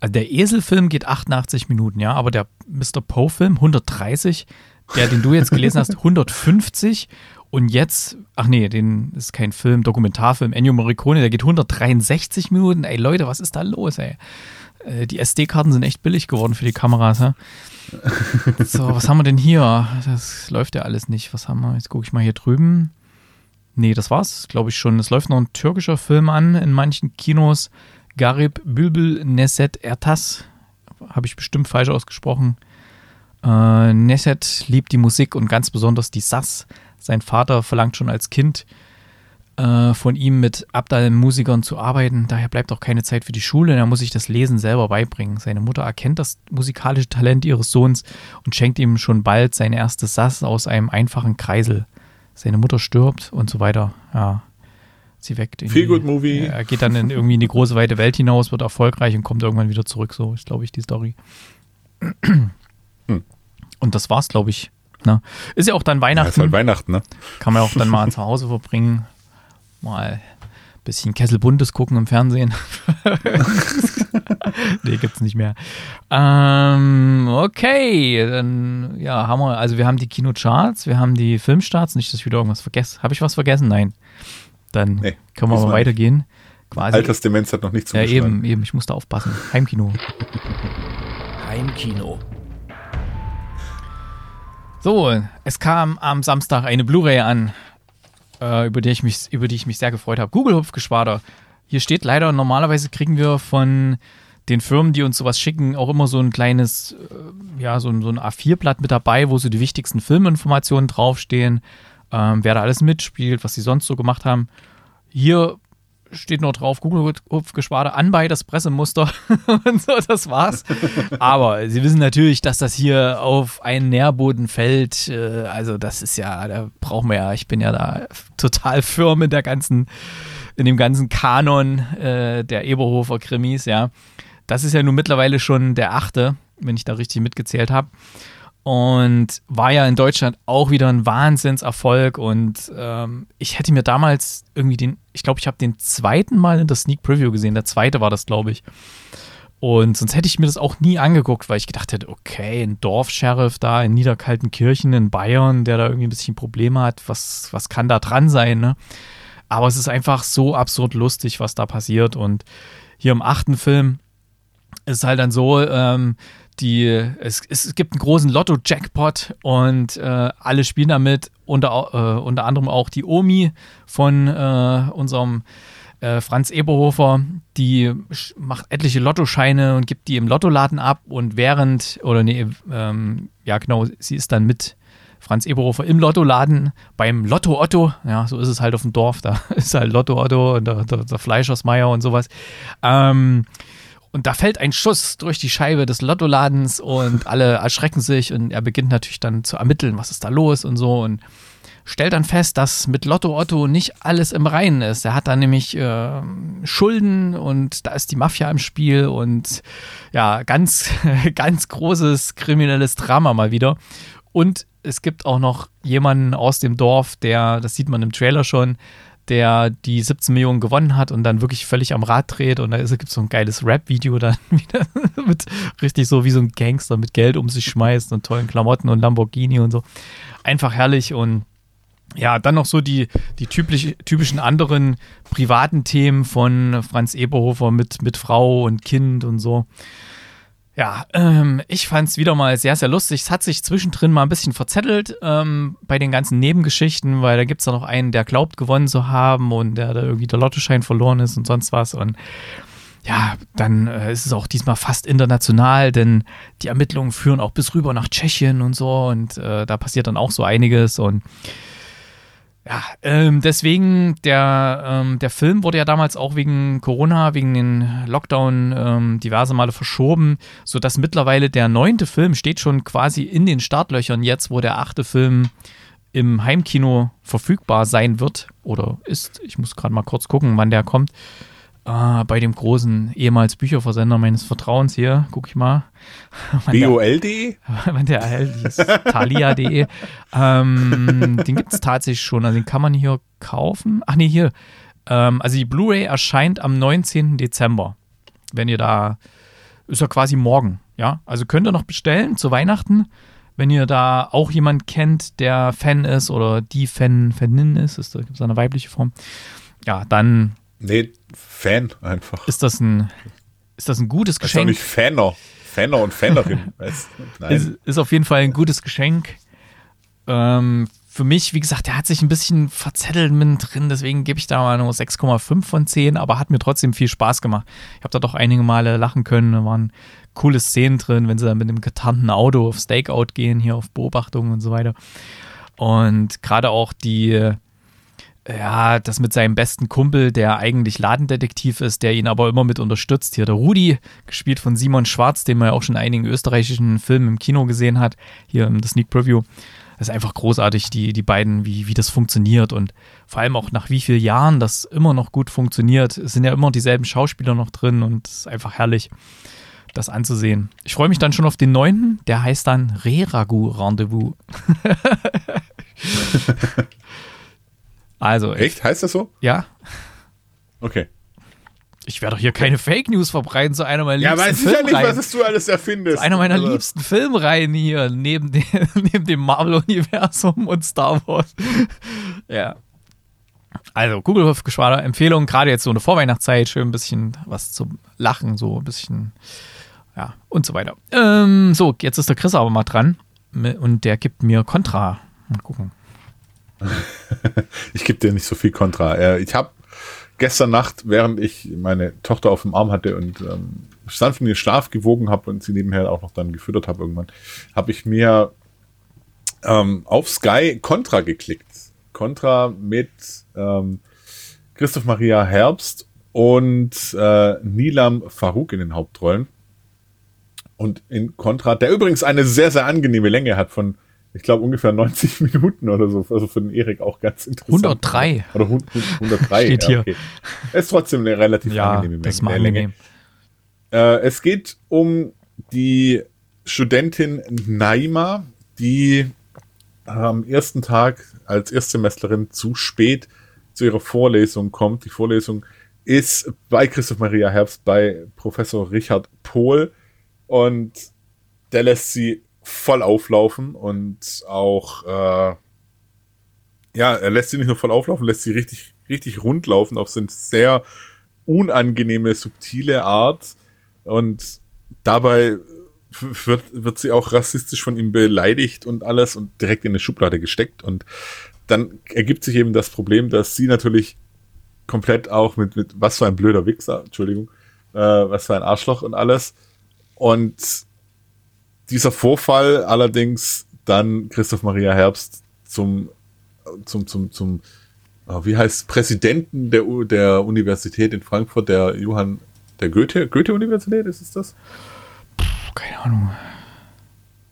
Also der Eselfilm geht 88 Minuten, ja, aber der Mr. Poe-Film 130, der, den du jetzt gelesen hast, [LAUGHS] 150 und jetzt, ach nee, den ist kein Film, Dokumentarfilm, Ennio Morricone, der geht 163 Minuten. Ey Leute, was ist da los, ey? Äh, Die SD-Karten sind echt billig geworden für die Kameras, hä? [LAUGHS] So, was haben wir denn hier? Das läuft ja alles nicht. Was haben wir? Jetzt gucke ich mal hier drüben. Nee, das war's, glaube ich schon. Es läuft noch ein türkischer Film an in manchen Kinos. Garib Bülbül Neset Ertas. Habe ich bestimmt falsch ausgesprochen. Äh, Neset liebt die Musik und ganz besonders die Sass. Sein Vater verlangt schon als Kind äh, von ihm mit Abdal-Musikern zu arbeiten. Daher bleibt auch keine Zeit für die Schule. Er muss sich das Lesen selber beibringen. Seine Mutter erkennt das musikalische Talent ihres Sohns und schenkt ihm schon bald sein erstes Sass aus einem einfachen Kreisel. Seine Mutter stirbt und so weiter. Ja, sie weckt ihn. Feel good movie. Er geht dann in irgendwie in die große weite Welt hinaus, wird erfolgreich und kommt irgendwann wieder zurück. So ist, glaube ich, die Story. Hm. Und das war's, glaube ich. Ne? Ist ja auch dann Ja, Weihnachten. ist halt Weihnachten, ne? Kann man auch dann mal zu Hause verbringen. Mal ein bisschen Kesselbuntes gucken im Fernsehen. [LAUGHS] nee, gibt's nicht mehr. Ähm, okay, dann ja, haben wir, also wir haben die Kinocharts, wir haben die Filmstarts, nicht, dass ich wieder irgendwas vergesse. Habe ich was vergessen? Nein. Dann Nee, können wir mal weitergehen. Quasi. Altersdemenz hat noch nicht ja, zugeschlagen. eben, eben, ich musste aufpassen. Heimkino. Heimkino. So, es kam am Samstag eine Blu-ray an, äh, über, die ich mich, über die ich mich sehr gefreut habe. Google Hupfgeschwader. Hier steht leider, normalerweise kriegen wir von den Firmen, die uns sowas schicken, auch immer so ein kleines, äh, ja, so, so ein A4-Blatt mit dabei, wo so die wichtigsten Filminformationen draufstehen, ähm, wer da alles mitspielt, was sie sonst so gemacht haben. Hier steht nur drauf, Google Hupfgeschwader, anbei das Pressemuster [LAUGHS] und so, das war's. Aber Sie wissen natürlich, dass das hier auf einen Nährboden fällt. Äh, Also das ist ja, da brauchen wir ja, ich bin ja da total firm in der ganzen, in dem ganzen Kanon äh, der Eberhofer Krimis, ja. Das ist ja nun mittlerweile schon der achte, wenn ich da richtig mitgezählt habe. Und war ja in Deutschland auch wieder ein Wahnsinnserfolg und ähm, ich hätte mir damals irgendwie den, ich glaube, ich habe den zweiten Mal in der Sneak Preview gesehen, der zweite war das, glaube ich. Und sonst hätte ich mir das auch nie angeguckt, weil ich gedacht hätte, okay, ein Dorfsheriff da in Niederkaltenkirchen in Bayern, der da irgendwie ein bisschen Probleme hat, was, was kann da dran sein, ne? Aber es ist einfach so absurd lustig, was da passiert. Und hier im achten Film ist halt dann so, ähm, die, es, es gibt einen großen Lotto-Jackpot und äh, alle spielen damit, unter, äh, unter anderem auch die Omi von äh, unserem äh, Franz Eberhofer, die macht etliche Lottoscheine und gibt die im Lottoladen ab und während, oder nee, ähm, ja genau, sie ist dann mit Franz Eberhofer im Lottoladen beim Lotto Otto, ja, so ist es halt auf dem Dorf, da [LAUGHS] ist halt Lotto Otto und der, der, der Fleischersmeier und sowas. Ähm, und da fällt ein Schuss durch die Scheibe des Lottoladens und alle erschrecken sich und er beginnt natürlich dann zu ermitteln, was ist da los und so und stellt dann fest, dass mit Lotto Otto nicht alles im Reinen ist. Er hat da nämlich äh, Schulden und da ist die Mafia im Spiel und ja, ganz, [LAUGHS] ganz großes kriminelles Drama mal wieder. Und es gibt auch noch jemanden aus dem Dorf, der, das sieht man im Trailer schon, der die 17 Millionen gewonnen hat und dann wirklich völlig am Rad dreht. Und da gibt es so ein geiles Rap-Video [LAUGHS] dann wieder mit richtig so wie so ein Gangster mit Geld um sich schmeißt und tollen Klamotten und Lamborghini und so. Einfach herrlich und ja, dann noch so die, die typisch, typischen anderen privaten Themen von Franz Eberhofer mit, mit Frau und Kind und so. Ja, ähm, ich fand es wieder mal sehr, sehr lustig. Es hat sich zwischendrin mal ein bisschen verzettelt ähm, bei den ganzen Nebengeschichten, weil da gibt es da noch einen, der glaubt, gewonnen zu haben und der da irgendwie der Lottoschein verloren ist und sonst was. Und ja, dann äh, ist es auch diesmal fast international, denn die Ermittlungen führen auch bis rüber nach Tschechien und so und äh, da passiert dann auch so einiges und ja, ähm, deswegen, der, ähm, der Film wurde ja damals auch wegen Corona, wegen den Lockdown ähm, diverse Male verschoben, sodass mittlerweile der neunte Film steht schon quasi in den Startlöchern jetzt, wo der achte Film im Heimkino verfügbar sein wird oder ist. Ich muss gerade mal kurz gucken, wann der kommt. Ah, bei dem großen ehemals Bücherversender meines Vertrauens hier, guck ich mal. [LAUGHS] BOL.de? Wann der [LAUGHS] erhält ist, Thalia.de. ähm, den gibt es tatsächlich schon, also den kann man hier kaufen. Ach nee, hier. Ähm, also die Blu-ray erscheint am 19. Dezember. Wenn ihr da, ist ja quasi morgen, ja. Also könnt ihr noch bestellen zu Weihnachten. Wenn ihr da auch jemand kennt, der Fan ist oder die Fan, Fanin ist, ist da gibt es eine weibliche Form. Ja, dann Nee, Fan einfach. Ist das ein, ist das ein gutes Geschenk? Nicht Fanner. Fanner und Fanerin. [LAUGHS] ist, ist auf jeden Fall ein gutes Geschenk. Ähm, für mich, wie gesagt, der hat sich ein bisschen verzettelt mit drin, deswegen gebe ich da mal nur 6,5 von 10, aber hat mir trotzdem viel Spaß gemacht. Ich habe da doch einige Male lachen können, da waren coole Szenen drin, wenn sie dann mit einem getarnten Auto auf Stakeout gehen, hier auf Beobachtungen und so weiter. Und gerade auch die, ja, das mit seinem besten Kumpel, der eigentlich Ladendetektiv ist, der ihn aber immer mit unterstützt. Hier der Rudi, gespielt von Simon Schwarz, den man ja auch schon in einigen österreichischen Filmen im Kino gesehen hat, hier im Sneak Preview. Das ist einfach großartig, die, die beiden, wie, wie das funktioniert und vor allem auch nach wie vielen Jahren das immer noch gut funktioniert. Es sind ja immer dieselben Schauspieler noch drin und es ist einfach herrlich, das anzusehen. Ich freue mich dann schon auf den neunten, der heißt dann Re-Ragu Rendezvous. [LAUGHS] [LAUGHS] Also. Echt? Heißt das so? Ja. Okay. Ich werde doch hier keine Fake News verbreiten zu einer meiner liebsten Ja, weiß ich ja nicht, was du alles erfindest. Zu einer meiner also. liebsten Filmreihen hier, neben, dem, [LAUGHS] neben dem Marvel-Universum und Star Wars. [LAUGHS] ja. Also, Kugelhupfgeschwader, Empfehlung, gerade jetzt so eine Vorweihnachtszeit, schön ein bisschen was zum Lachen, so ein bisschen, ja, und so weiter. Ähm, so, jetzt ist der Chris aber mal dran und der gibt mir Contra. Mal gucken. [LAUGHS] ich gebe dir nicht so viel Kontra. Ich habe gestern Nacht, während ich meine Tochter auf dem Arm hatte und ähm, sanft in den Schlaf gewogen habe und sie nebenher auch noch dann gefüttert habe irgendwann, habe ich mir ähm, auf Sky Contra geklickt. Contra mit ähm, Christoph Maria Herbst und äh, Nilam Farouk in den Hauptrollen. Und in Contra, der übrigens eine sehr, sehr angenehme Länge hat von ich glaube, ungefähr 90 [LAUGHS] Minuten oder so. Also für den Erik auch ganz interessant. 103. Oder 103. [LAUGHS] Steht ja, hier. Okay. Ist trotzdem eine relativ ja, angenehme das Menge. Länge. Äh, es geht um die Studentin Naima, die am ersten Tag als Erstsemesterin zu spät zu ihrer Vorlesung kommt. Die Vorlesung ist bei Christoph Maria Herbst bei Professor Richard Pohl und der lässt sie voll auflaufen und auch äh, ja, er lässt sie nicht nur voll auflaufen, lässt sie richtig richtig rund laufen auf so eine sehr unangenehme, subtile Art und dabei wird, wird sie auch rassistisch von ihm beleidigt und alles und direkt in eine Schublade gesteckt. Und dann ergibt sich eben das Problem, dass sie natürlich komplett auch mit, mit was für ein blöder Wichser, Entschuldigung, äh, was für ein Arschloch und alles. Und dieser Vorfall allerdings dann Christoph Maria Herbst zum, zum, zum, zum, oh, wie heißt Präsidenten der, der Universität in Frankfurt, der Johann, der Goethe, Goethe-Universität, ist es das? keine Ahnung.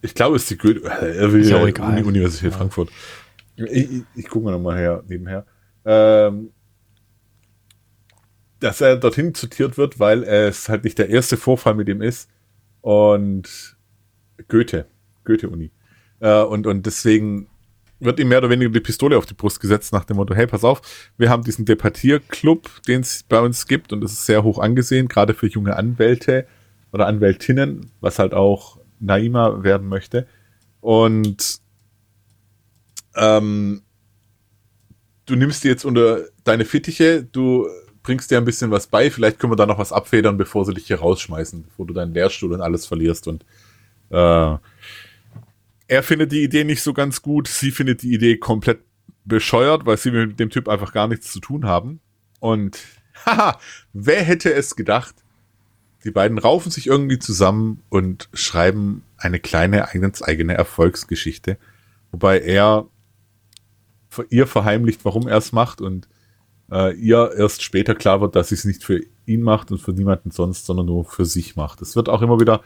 Ich glaube, es ist die Goethe, äh, ist auch egal. Uni Universität ja. Frankfurt. Ich, ich, ich gucke mal nochmal her, nebenher. Ähm, dass er dorthin zitiert wird, weil es halt nicht der erste Vorfall mit ihm ist. Und Goethe, Goethe-Uni. Äh, und, und deswegen wird ihm mehr oder weniger die Pistole auf die Brust gesetzt nach dem Motto, hey, pass auf, wir haben diesen Debattierclub, den es bei uns gibt und das ist sehr hoch angesehen, gerade für junge Anwälte oder Anwältinnen, was halt auch Naima werden möchte. Und ähm, du nimmst dir jetzt unter deine Fittiche, du bringst dir ein bisschen was bei, vielleicht können wir da noch was abfedern, bevor sie dich hier rausschmeißen, bevor du deinen Lehrstuhl und alles verlierst. Und äh, er findet die Idee nicht so ganz gut, sie findet die Idee komplett bescheuert, weil sie mit dem Typ einfach gar nichts zu tun haben. Und [LAUGHS] haha, wer hätte es gedacht, die beiden raufen sich irgendwie zusammen und schreiben eine kleine eigene Erfolgsgeschichte, wobei er ihr verheimlicht, warum er es macht und äh, ihr erst später klar wird, dass sie es nicht für ihn macht und für niemanden sonst, sondern nur für sich macht. Es wird auch immer wieder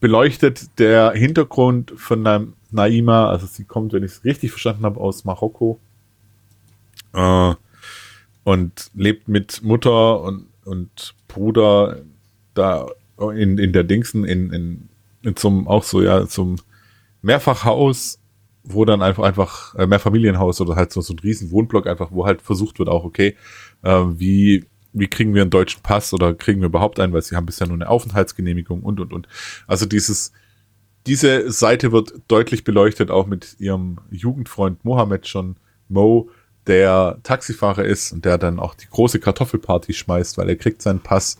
beleuchtet, der Hintergrund von Na Naima, also sie kommt, wenn ich es richtig verstanden habe, aus Marokko. Äh, und lebt mit Mutter und, und Bruder da in, in der Dingsen, in, in, in zum, auch so, ja, zum Mehrfachhaus, wo dann einfach, einfach, äh, Mehrfamilienhaus oder halt so, so ein riesen Wohnblock einfach, wo halt versucht wird auch, okay, äh, wie, wie kriegen wir einen deutschen Pass oder kriegen wir überhaupt einen, weil sie haben bisher nur eine Aufenthaltsgenehmigung und, und, und. Also dieses, diese Seite wird deutlich beleuchtet, auch mit ihrem Jugendfreund Mohammed schon, Mo, der Taxifahrer ist und der dann auch die große Kartoffelparty schmeißt, weil er kriegt seinen Pass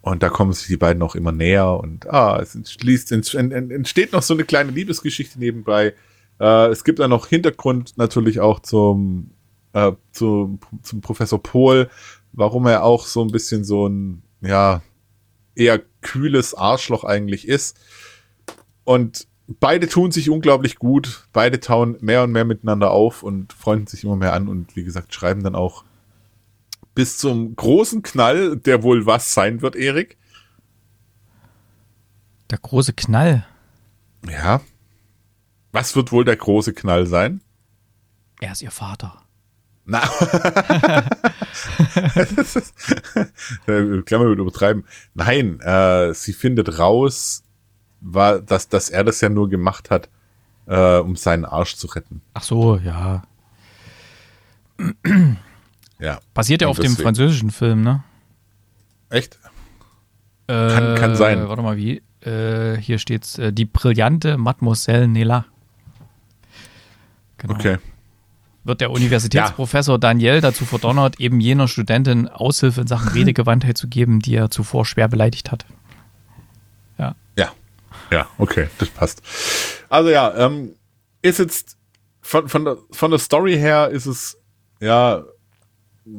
und da kommen sich die beiden auch immer näher und ah, es entschließt, entsteht noch so eine kleine Liebesgeschichte nebenbei. Äh, es gibt dann noch Hintergrund natürlich auch zum, äh, zum, zum Professor Pohl, warum er auch so ein bisschen so ein, ja, eher kühles Arschloch eigentlich ist. Und beide tun sich unglaublich gut. Beide tauen mehr und mehr miteinander auf und freunden sich immer mehr an und wie gesagt, schreiben dann auch bis zum großen Knall, der wohl was sein wird, Erik. Der große Knall. Ja. Was wird wohl der große Knall sein? Er ist ihr Vater. Na. [LAUGHS] Klammer wird übertreiben. Nein, äh, sie findet raus, war, dass, dass er das ja nur gemacht hat, äh, um seinen Arsch zu retten. Ach so, ja. [CLEARS THROAT] Ja. Basiert ja auf deswegen. dem französischen Film, ne? Echt? Äh, kann, kann sein. Warte mal, wie? Äh, hier steht's: äh, Die brillante Mademoiselle Nella. Genau. Okay. Wird der Universitätsprofessor ja. Daniel dazu verdonnert, eben jener Studentin Aushilfe in Sachen [LAUGHS] Redegewandtheit zu geben, die er zuvor schwer beleidigt hat. Ja. Ja. Ja, okay, das passt. Also ja, ähm, ist jetzt von, von, der, von der Story her ist es ja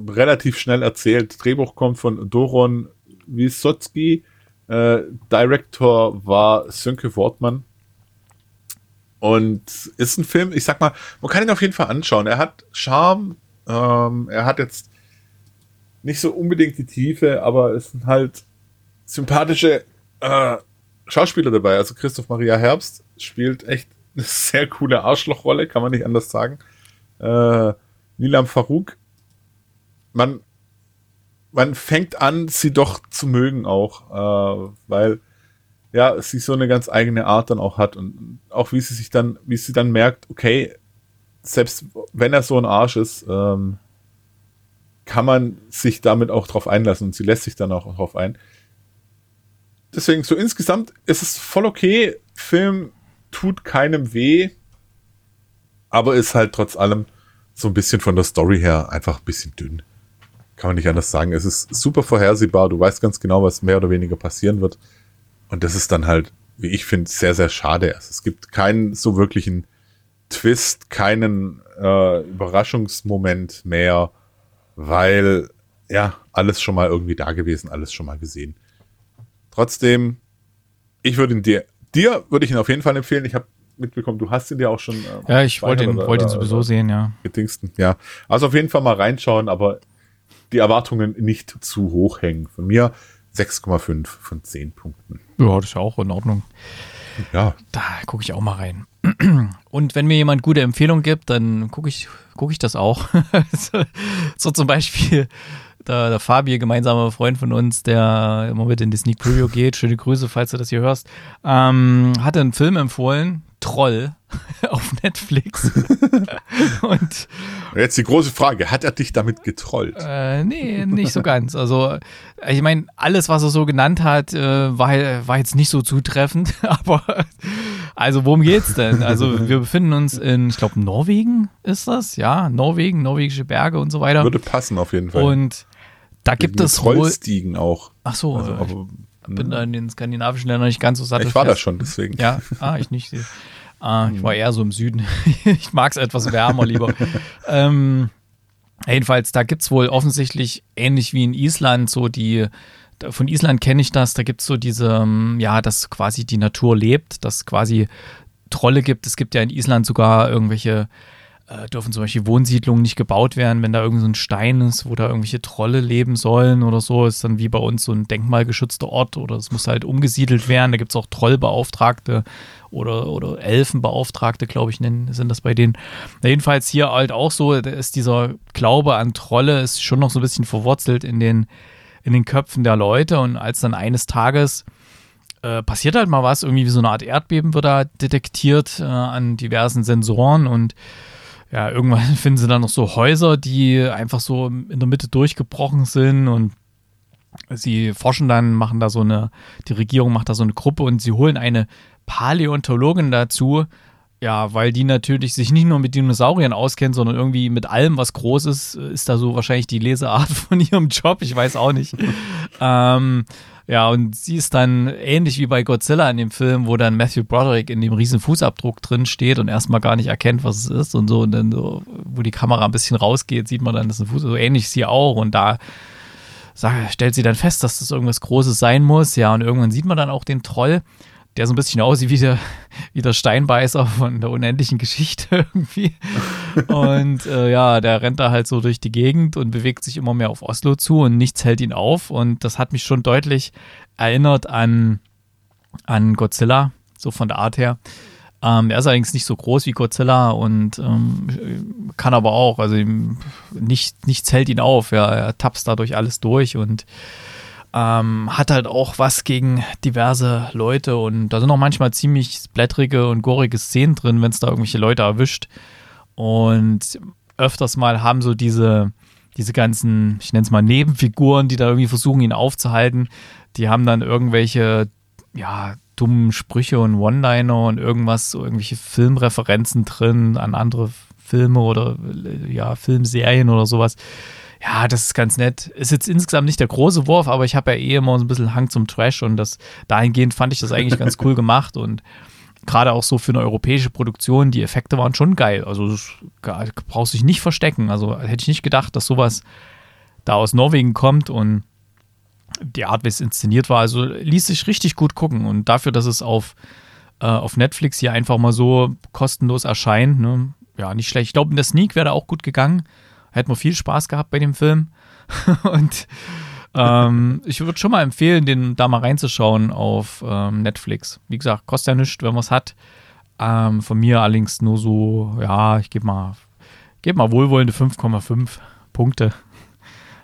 relativ schnell erzählt. Drehbuch kommt von Doron Wisotzki. Äh, Director war Sönke Wortmann. Und ist ein Film, ich sag mal, man kann ihn auf jeden Fall anschauen. Er hat Charme, ähm, er hat jetzt nicht so unbedingt die Tiefe, aber es sind halt sympathische äh, Schauspieler dabei. Also Christoph Maria Herbst spielt echt eine sehr coole Arschlochrolle, kann man nicht anders sagen. Äh, Nilam Farouk man, man fängt an, sie doch zu mögen auch, äh, weil ja, sie so eine ganz eigene Art dann auch hat und auch wie sie sich dann, wie sie dann merkt, okay, selbst wenn er so ein Arsch ist, ähm, kann man sich damit auch drauf einlassen und sie lässt sich dann auch drauf ein. Deswegen so insgesamt ist es voll okay. Film tut keinem weh, aber ist halt trotz allem so ein bisschen von der Story her einfach ein bisschen dünn. Kann man nicht anders sagen. Es ist super vorhersehbar. Du weißt ganz genau, was mehr oder weniger passieren wird. Und das ist dann halt, wie ich finde, sehr, sehr schade. Also es gibt keinen so wirklichen Twist, keinen äh, Überraschungsmoment mehr, weil ja, alles schon mal irgendwie da gewesen, alles schon mal gesehen. Trotzdem, ich würde ihn dir, dir würde ich ihn auf jeden Fall empfehlen. Ich habe mitbekommen, du hast ihn ja auch schon. Äh, ja, ich wollte ihn, wollt ihn sowieso oder, sehen, ja. Gedingsten, ja. Also auf jeden Fall mal reinschauen, aber die Erwartungen nicht zu hoch hängen. Von mir 6,5 von 10 Punkten. Ja, das ist ja auch in Ordnung. Ja. Da gucke ich auch mal rein. [CLEARS THROAT] Und wenn mir jemand gute Empfehlungen gibt, dann gucke ich, guck ich das auch. [LAUGHS] so zum Beispiel der, der Fabi, gemeinsamer Freund von uns, der immer mit in die Sneak Preview geht. Schöne Grüße, falls du das hier hörst. Ähm, hatte einen Film empfohlen, Troll [LAUGHS] auf Netflix. [LAUGHS] und jetzt die große Frage, hat er dich damit getrollt? Äh, nee, nicht so ganz. Also ich meine, alles, was er so genannt hat, äh, war, war jetzt nicht so zutreffend, [LAUGHS] aber also worum geht's denn? Also wir befinden uns in, ich glaube, Norwegen ist das, ja, Norwegen, norwegische Berge und so weiter. Würde passen auf jeden Fall. Und da gibt es Trollstiegen auch. Ach so, also, aber, bin da in den skandinavischen Ländern nicht ganz so satt. Ich war da schon, deswegen. Ja, ah, ich nicht. Ah, ich war eher so im Süden. [LAUGHS] ich mag es etwas wärmer lieber. [LAUGHS] ähm, jedenfalls, da gibt es wohl offensichtlich, ähnlich wie in Island, so die, von Island kenne ich das, da gibt es so diese, ähm, ja, dass quasi die Natur lebt, dass quasi Trolle gibt. Es gibt ja in Island sogar irgendwelche äh, dürfen zum Beispiel Wohnsiedlungen nicht gebaut werden, wenn da irgend so ein Stein ist, wo da irgendwelche Trolle leben sollen oder so, ist dann wie bei uns so ein denkmalgeschützter Ort oder es muss halt umgesiedelt werden. Da gibt es auch Trollbeauftragte oder, oder Elfenbeauftragte, glaube ich, nennen, sind das bei denen. Jedenfalls hier halt auch so, ist dieser Glaube an Trolle ist schon noch so ein bisschen verwurzelt in den, in den Köpfen der Leute. Und als dann eines Tages äh, passiert halt mal was, irgendwie wie so eine Art Erdbeben wird da detektiert äh, an diversen Sensoren. Und ja, irgendwann [LAUGHS] finden sie dann noch so Häuser, die einfach so in der Mitte durchgebrochen sind. Und sie forschen dann, machen da so eine, die Regierung macht da so eine Gruppe und sie holen eine Paläontologin dazu, ja, weil die natürlich sich nicht nur mit Dinosauriern auskennt, sondern irgendwie mit allem, was groß ist, ist da so wahrscheinlich die Leseart [LAUGHS] von ihrem Job. Ich weiß auch nicht. [LAUGHS] ähm, ja, und sie ist dann ähnlich wie bei Godzilla in dem Film, wo dann Matthew Broderick in dem riesen Fußabdruck drin steht und erstmal gar nicht erkennt, was es ist und so. Und dann so, wo die Kamera ein bisschen rausgeht, sieht man dann, das ist ein Fuß. So ähnlich ist sie auch. Und da stellt sie dann fest, dass das irgendwas Großes sein muss. Ja, und irgendwann sieht man dann auch den Troll der so ein bisschen aussieht wie der, [LAUGHS] wie der Steinbeißer von der unendlichen Geschichte [LAUGHS] irgendwie. Und äh, ja, der rennt da halt so durch die Gegend und bewegt sich immer mehr auf Oslo zu und nichts hält ihn auf. Und das hat mich schon deutlich erinnert an, an Godzilla, so von der Art her. Ähm, er ist allerdings nicht so groß wie Godzilla und ähm, kann aber auch, also nicht, nichts hält ihn auf. Ja, er tapst dadurch alles durch und ähm, hat halt auch was gegen diverse Leute und da sind auch manchmal ziemlich blättrige und gorige Szenen drin, wenn es da irgendwelche Leute erwischt. Und öfters mal haben so diese, diese ganzen, ich nenne es mal Nebenfiguren, die da irgendwie versuchen, ihn aufzuhalten, die haben dann irgendwelche, ja, dummen Sprüche und One-Liner und irgendwas, so irgendwelche Filmreferenzen drin an andere Filme oder ja, Filmserien oder sowas ja, das ist ganz nett. Ist jetzt insgesamt nicht der große Wurf, aber ich habe ja eh immer so ein bisschen Hang zum Trash und das dahingehend fand ich das eigentlich ganz cool gemacht und gerade auch so für eine europäische Produktion, die Effekte waren schon geil. Also brauchst dich nicht verstecken. Also hätte ich nicht gedacht, dass sowas da aus Norwegen kommt und die Art, wie es inszeniert war, also ließ sich richtig gut gucken und dafür, dass es auf, äh, auf Netflix hier einfach mal so kostenlos erscheint, ne? ja, nicht schlecht. Ich glaube, in der Sneak wäre da auch gut gegangen. Hätten wir viel Spaß gehabt bei dem Film. [LAUGHS] und ähm, ich würde schon mal empfehlen, den da mal reinzuschauen auf ähm, Netflix. Wie gesagt, kostet ja nichts, wenn man es hat. Ähm, von mir allerdings nur so, ja, ich gebe mal, geb mal wohlwollende 5,5 Punkte.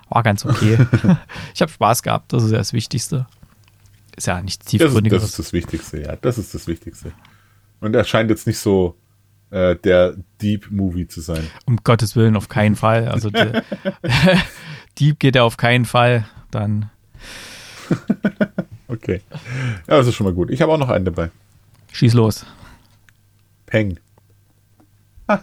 War ganz okay. [LAUGHS] ich habe Spaß gehabt, das ist ja das Wichtigste. Ist ja nichts Das tiefgründiges. das ist das Wichtigste, ja. Das ist das Wichtigste. Und er scheint jetzt nicht so äh, der Deep Movie zu sein. Um Gottes Willen, auf keinen Fall. Also der, [LAUGHS] Dieb geht er auf keinen Fall. Dann [LAUGHS] Okay. Ja, das ist schon mal gut. Ich habe auch noch einen dabei. schieß los. Peng. [LAUGHS]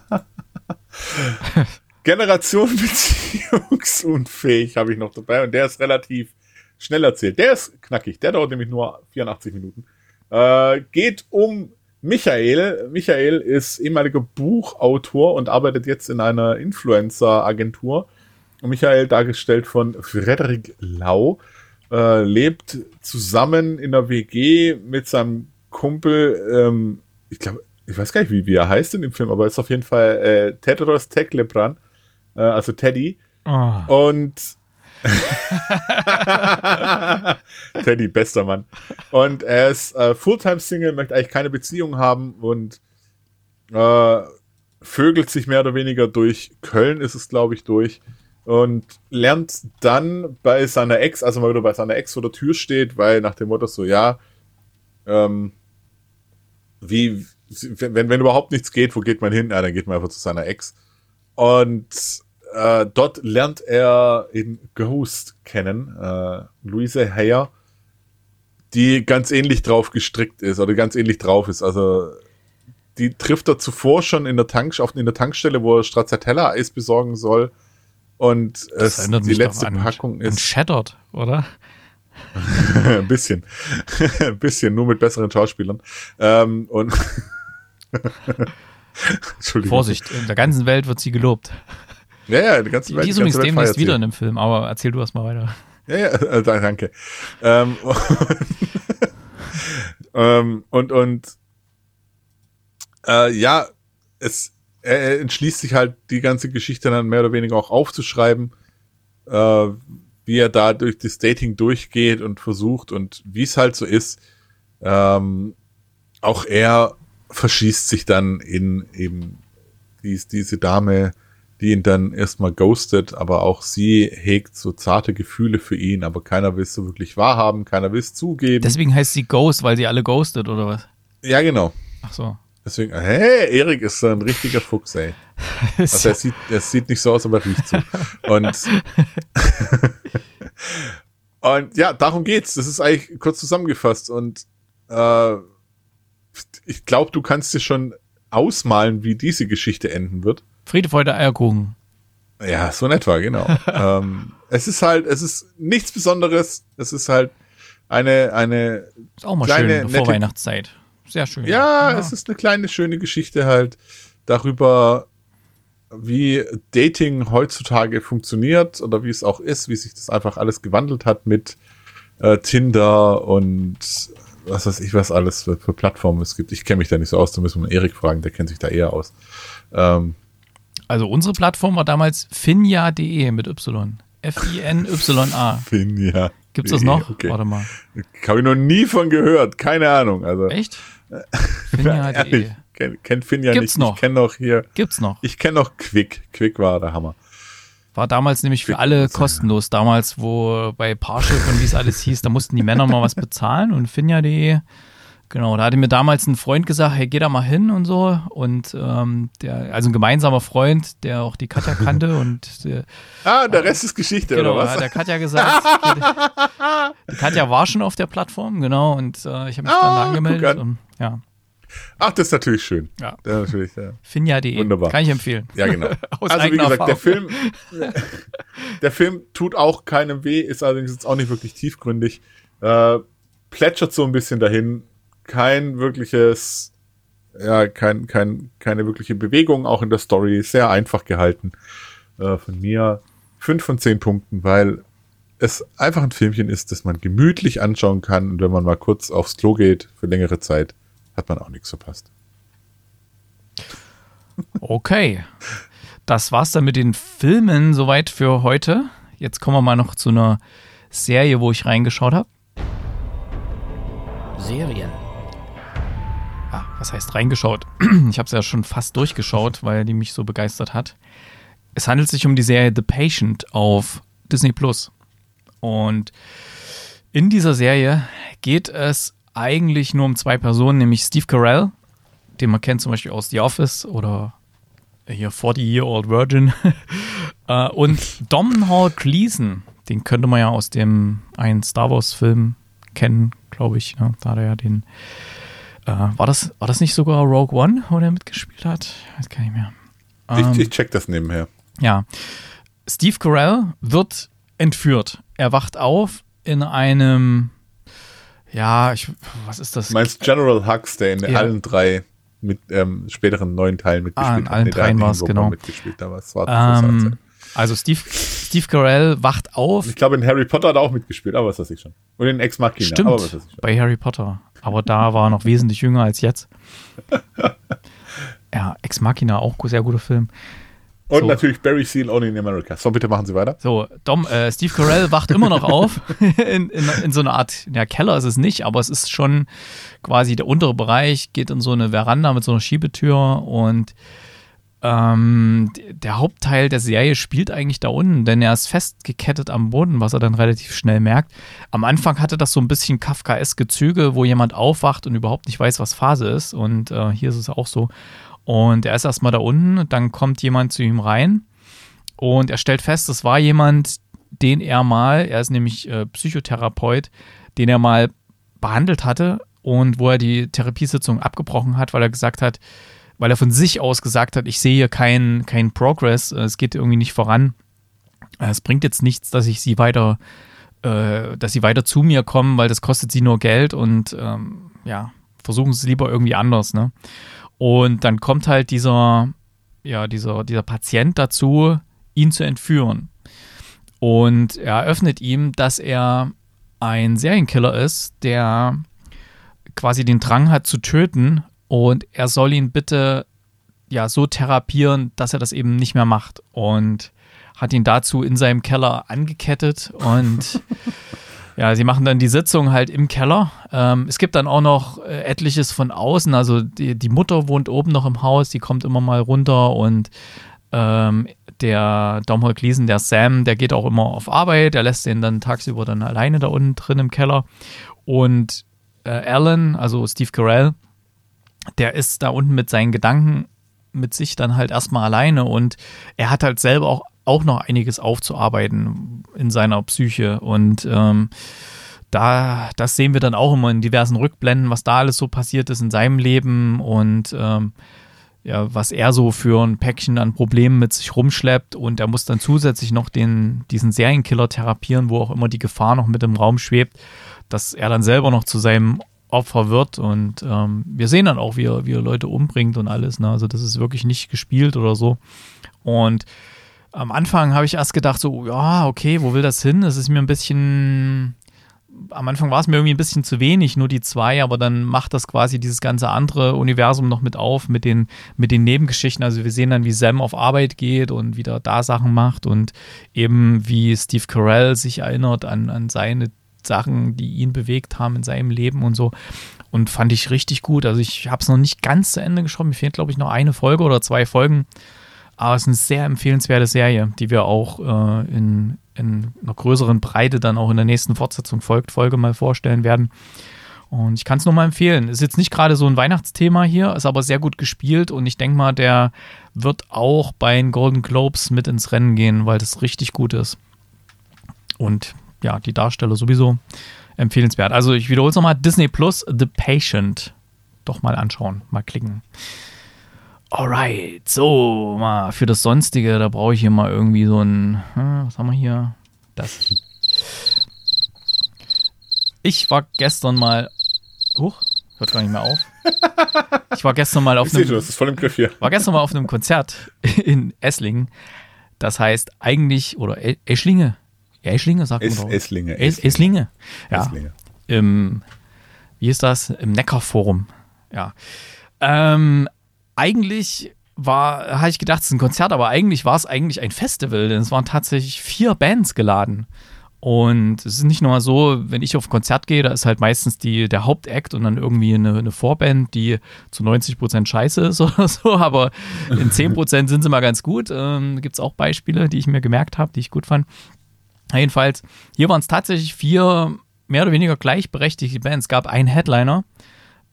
Generation beziehungsunfähig habe ich noch dabei und der ist relativ schnell erzählt. Der ist knackig, der dauert nämlich nur 84 Minuten. Äh, geht um Michael. Michael ist ehemaliger Buchautor und arbeitet jetzt in einer Influencer-Agentur. Michael, dargestellt von Frederik Lau, äh, lebt zusammen in der WG mit seinem Kumpel, ähm, ich glaube, ich weiß gar nicht, wie, wie er heißt in dem Film, aber ist auf jeden Fall äh, Tedros Teklebran, äh, also Teddy. Oh, Und [LAUGHS] Teddy, bester Mann. Und er ist äh, Fulltime-Single, möchte eigentlich keine Beziehung haben und äh, vögelt sich mehr oder weniger durch Köln, ist es, glaube ich, durch. Und lernt dann bei seiner Ex, also mal wieder bei seiner Ex vor der Tür steht, weil nach dem Motto so, ja, ähm, wie, wenn, wenn überhaupt nichts geht, wo geht man hin? Ja, dann geht man einfach zu seiner Ex. Und äh, dort lernt er in Ghost kennen, äh, Luise Heyer, die ganz ähnlich drauf gestrickt ist oder ganz ähnlich drauf ist. Also die trifft er zuvor schon in der, Tank, auf, in der Tankstelle, wo er Stracciatella Eis besorgen soll. Und das es, die letzte an, Packung an ist Shattered, oder? ein [LAUGHS] bisschen. ein [LAUGHS] bisschen, nur mit besseren Schauspielern. Ähm, und [LAUGHS] Entschuldigung. Vorsicht, in der ganzen Welt wird sie gelobt. Ja, ja, die ganze Welt, die ist übrigens demnächst wieder in dem Film, aber erzähl du erst mal weiter. Ja, ja, äh, [LAUGHS] danke. Ähm, [LAUGHS] ähm, und und äh, ja, es er, er entschließt sich halt die ganze Geschichte dann mehr oder weniger auch aufzuschreiben, äh, wie er da durch das Dating durchgeht und versucht und wie es halt so ist. Ähm, auch er verschießt sich dann in eben dies, diese Dame, die ihn dann erstmal ghostet, aber auch sie hegt so zarte Gefühle für ihn, aber keiner will es so wirklich wahrhaben, keiner will es zugeben. Deswegen heißt sie Ghost, weil sie alle ghostet, oder was? ja, genau. Ach so. Deswegen, hey, Erik ist so ein richtiger Fuchs, ey. [LAUGHS] Also er sieht, er sieht nicht so aus, aber er riecht so. Und, [LAUGHS] und ja, darum geht's. Das ist eigentlich kurz zusammengefasst. Und äh, ich glaube, du kannst dir schon ausmalen, wie diese Geschichte enden wird. Friede, Freude, Eierkuchen. Ja, so in etwa, genau. [LAUGHS] ähm, es ist halt, es ist nichts Besonderes. Es ist halt eine, eine, Ist auch mal Kleine, schön nette- Vorweihnachtszeit. Sehr schön. ja, es ist eine kleine, schöne Geschichte halt darüber, wie Dating heutzutage funktioniert oder wie es auch ist, wie sich das einfach alles gewandelt hat mit äh, Tinder und was weiß ich, was alles für, für Plattformen es gibt. Ich kenne mich da nicht so aus, da müssen wir mal Erik fragen, der kennt sich da eher aus. Ähm, Also unsere Plattform war damals finja.de mit Y. F-I-N-Y-A. Finja. Gibt's das Nee, noch? Okay. Warte mal. Habe ich noch nie von gehört, keine Ahnung. Also, Echt? [LAUGHS] Finja.de. kennt kenn Finja Gibt's nicht. noch? Ich kenne noch hier, Gibt's noch. ich kenne noch Quick. Quick war der Hammer. War damals nämlich für alle kostenlos. Damals, wo bei Parship und wie es alles hieß, da mussten die Männer mal was bezahlen und finja.de. Genau, da hatte mir damals ein Freund gesagt, hey, geh da mal hin und so. Und ähm, der, also ein gemeinsamer Freund, der auch die Katja kannte [LAUGHS] und der, Ah, der Rest ist Geschichte, genau, oder was? hat der Katja gesagt, [LAUGHS] die Katja war schon auf der Plattform, genau, und äh, ich habe mich dann Ah, da angemeldet an. und ja, Ach, das ist natürlich schön. Ja. Ja, natürlich, ja. finja.de. Wunderbar. Kann ich empfehlen. Ja, genau. [LAUGHS] Also wie gesagt, der Erfahrung. Film, der Film tut auch keinem weh, ist allerdings jetzt auch nicht wirklich tiefgründig. Äh, plätschert so ein bisschen dahin. Kein wirkliches, ja, kein, kein, keine wirkliche Bewegung, auch in der Story. Sehr einfach gehalten. Äh, von mir fünf von zehn Punkten, weil es einfach ein Filmchen ist, das man gemütlich anschauen kann. Und wenn man mal kurz aufs Klo geht für längere Zeit, hat man auch nichts verpasst. Okay. Das war's dann mit den Filmen soweit für heute. Jetzt kommen wir mal noch zu einer Serie, wo ich reingeschaut habe. Serien. Was heißt reingeschaut? [CLEARS THROAT] Ich habe es ja schon fast durchgeschaut, weil die mich so begeistert hat. Es handelt sich um die Serie The Patient auf Disney Plus. Und in dieser Serie geht es eigentlich nur um zwei Personen, nämlich Steve Carell, den man kennt zum Beispiel aus The Office oder hier 40-Year-Old Virgin [LAUGHS] äh, und Domhnall Gleeson, den könnte man ja aus dem einen Star Wars-Film kennen, glaube ich. Ne? Da hat er ja den. Äh, war, das, war das nicht sogar Rogue One, wo der mitgespielt hat? Ich weiß gar nicht mehr. Ähm, ich, ich check das nebenher. Ja. Steve Carell wird entführt. Er wacht auf in einem. Ja, ich, was ist das? Du meinst General Hux, der in ja. allen drei mit ähm, späteren neuen Teilen mitgespielt ah, in allen dreien war es, genau. Mitgespielt, aber es war ähm, also Steve, Steve Carell wacht auf. Ich glaube, in Harry Potter hat er auch mitgespielt, aber was weiß ich schon. Und in Ex Machina. Stimmt, aber was weiß ich schon. bei Harry Potter. Aber da war er noch wesentlich jünger als jetzt. ja, Ex Machina, auch sehr guter Film. Und so. natürlich Barry Seal Only in America. So, bitte machen Sie weiter. So, Dom, äh, Steve Carell wacht immer noch auf. [LAUGHS] in, in, in, so einer Art, ja, Keller ist es nicht, aber es ist schon quasi der untere Bereich, geht in so eine Veranda mit so einer Schiebetür und ähm, der Hauptteil der Serie spielt eigentlich da unten, denn er ist festgekettet am Boden, was er dann relativ schnell merkt. Am Anfang hatte das so ein bisschen Kafkaeske Züge, wo jemand aufwacht und überhaupt nicht weiß, was Phase ist. Und äh, hier ist es auch so. Und er ist erstmal da unten, dann kommt jemand zu ihm rein und er stellt fest, es war jemand, den er mal, er ist nämlich äh, Psychotherapeut, den er mal behandelt hatte und wo er die Therapiesitzung abgebrochen hat, weil er gesagt hat, weil er von sich aus gesagt hat, ich sehe hier keinen kein Progress, es geht irgendwie nicht voran. Es bringt jetzt nichts, dass ich sie weiter, äh, dass sie weiter zu mir kommen, weil das kostet sie nur Geld und ähm, ja, versuchen sie es lieber irgendwie anders, ne? Und dann kommt halt dieser, ja, dieser, dieser Patient dazu, ihn zu entführen. Und er eröffnet ihm, dass er ein Serienkiller ist, der quasi den Drang hat zu töten und er soll ihn bitte ja so therapieren, dass er das eben nicht mehr macht und hat ihn dazu in seinem Keller angekettet und [LAUGHS] Ja, sie machen dann die Sitzung halt im Keller. Ähm, es gibt dann auch noch äh, etliches von außen. Also die, die Mutter wohnt oben noch im Haus, die kommt immer mal runter und ähm, der Domhnall Gleason, der Sam, der geht auch immer auf Arbeit, der lässt den dann tagsüber dann alleine da unten drin im Keller. Und äh, Alan, also Steve Carell, der ist da unten mit seinen Gedanken mit sich dann halt erstmal alleine und er hat halt selber auch auch noch einiges aufzuarbeiten in seiner Psyche. Und ähm, da, das sehen wir dann auch immer in diversen Rückblenden, was da alles so passiert ist in seinem Leben und ähm, ja, was er so für ein Päckchen an Problemen mit sich rumschleppt und er muss dann zusätzlich noch den, diesen Serienkiller therapieren, wo auch immer die Gefahr noch mit im Raum schwebt, dass er dann selber noch zu seinem Opfer wird und ähm, wir sehen dann auch, wie er, wie er Leute umbringt und alles. Ne? Also das ist wirklich nicht gespielt oder so. Und am Anfang habe ich erst gedacht, so, ja, okay, wo will das hin? Es ist mir ein bisschen. Am Anfang war es mir irgendwie ein bisschen zu wenig, nur die zwei, aber dann macht das quasi dieses ganze andere Universum noch mit auf, mit den, mit den Nebengeschichten. Also wir sehen dann, wie Sam auf Arbeit geht und wieder da Sachen macht und eben wie Steve Carell sich erinnert an, an seine Sachen, die ihn bewegt haben in seinem Leben und so. Und fand ich richtig gut. Also ich habe es noch nicht ganz zu Ende geschaut. Mir fehlt, glaube ich, noch eine Folge oder zwei Folgen. Aber es ist eine sehr empfehlenswerte Serie, die wir auch äh, in, in einer größeren Breite dann auch in der nächsten Fortsetzung folgt, Folge mal vorstellen werden. Und ich kann es nur mal empfehlen. Ist jetzt nicht gerade so ein Weihnachtsthema hier, ist aber sehr gut gespielt und ich denke mal, der wird auch bei den Golden Globes mit ins Rennen gehen, weil das richtig gut ist. Und ja, die Darsteller sowieso empfehlenswert. Also ich wiederhole es nochmal: Disney Plus, The Patient. Doch mal anschauen, mal klicken. Alright, so, mal für das Sonstige, da brauche ich hier mal irgendwie so ein, hm, was haben wir hier? Das. Ich war gestern mal, huch, hört gar nicht mehr auf. Ich war gestern mal auf ich einem, das ist voll im Griff hier. war gestern mal auf einem Konzert in Esslingen. Das heißt eigentlich, oder Eschlinge, Eschlinge sagt es, man doch. Esslinge. Es, Esslinge, ja. Esslinge. Im, wie ist das? Im Neckarforum, ja. Ähm, eigentlich war, habe ich gedacht, es ist ein Konzert, aber eigentlich war es eigentlich ein Festival, denn es waren tatsächlich vier Bands geladen. Und es ist nicht nur so, wenn ich auf ein Konzert gehe, da ist halt meistens die, der Hauptakt und dann irgendwie eine, eine Vorband, die zu 90 Prozent scheiße ist [LAUGHS] oder so, aber in [LAUGHS] 10 Prozent sind sie mal ganz gut. Ähm, Gibt es auch Beispiele, die ich mir gemerkt habe, die ich gut fand. Jedenfalls, hier waren es tatsächlich vier mehr oder weniger gleichberechtigte Bands. Es gab einen Headliner,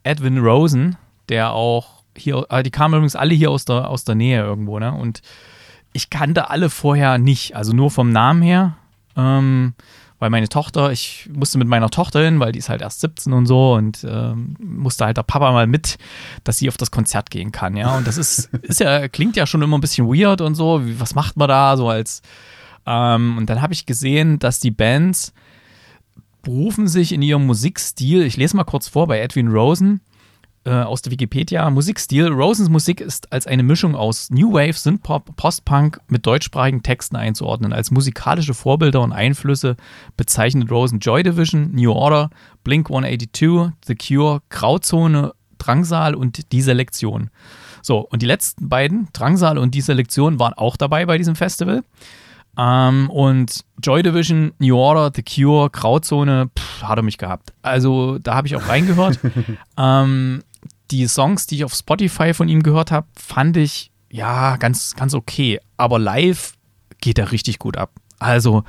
Edwin Rosen, der auch hier, äh, die kamen übrigens alle hier aus der, aus der Nähe irgendwo, ne? Und ich kannte alle vorher nicht, also nur vom Namen her. Ähm, weil meine Tochter, ich musste mit meiner Tochter hin, weil die ist halt erst 17 und so und ähm, musste halt der Papa mal mit, dass sie auf das Konzert gehen kann, ja. Und das ist, [LAUGHS] ist ja, klingt ja schon immer ein bisschen weird und so. Wie, was macht man da so als ähm, und dann habe ich gesehen, dass die Bands berufen sich in ihrem Musikstil, ich lese mal kurz vor bei Edwin Rosen äh, aus der Wikipedia, Musikstil. Rosens Musik ist als eine Mischung aus New Wave, Synthpop, Postpunk mit deutschsprachigen Texten einzuordnen. Als musikalische Vorbilder und Einflüsse bezeichnet Rosen Joy Division, New Order, Blink 182, The Cure, Grauzone, Drangsal und Die Selektion. So, und die letzten beiden, Drangsal und Die Selektion, waren auch dabei bei diesem Festival. Ähm, und Joy Division, New Order, The Cure, Grauzone, pff, hat er mich gehabt. Also da habe ich auch reingehört. [LAUGHS] ähm, die Songs, die ich auf Spotify von ihm gehört habe, fand ich ja ganz, ganz okay. Aber live geht er richtig gut ab. Also,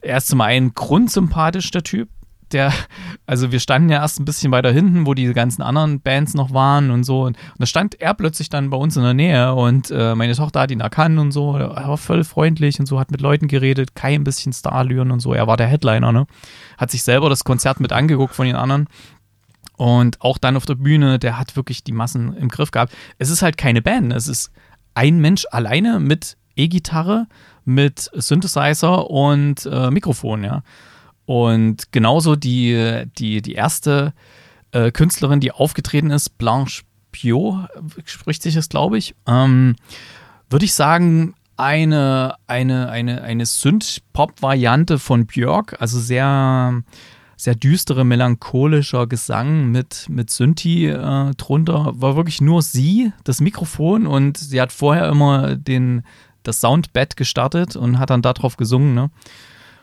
er ist zum einen grundsympathisch, der Typ der, [LAUGHS] also wir standen ja erst ein bisschen weiter hinten, wo die ganzen anderen Bands noch waren und so. Und, da stand er plötzlich dann bei uns in der Nähe und äh, meine Tochter hat ihn erkannt und so. Er war voll freundlich und so, hat mit Leuten geredet, kein bisschen Starlüren und so. Er war der Headliner, ne? Hat sich selber das Konzert mit angeguckt von den anderen. Und auch dann auf der Bühne, der hat wirklich die Massen im Griff gehabt. Es ist halt keine Band, es ist ein Mensch alleine mit E-Gitarre, mit Synthesizer und äh, Mikrofon, ja. Und genauso die, die, die erste äh, Künstlerin, die aufgetreten ist, Blanche Pio, spricht sich das, glaube ich, ähm, würde ich sagen, eine, eine, eine, eine Synth-Pop-Variante von Björk, also sehr, sehr düstere, melancholischer Gesang mit, mit Synthi äh, drunter. War wirklich nur sie, das Mikrofon und sie hat vorher immer den, das Soundbed gestartet und hat dann darauf gesungen. Ne?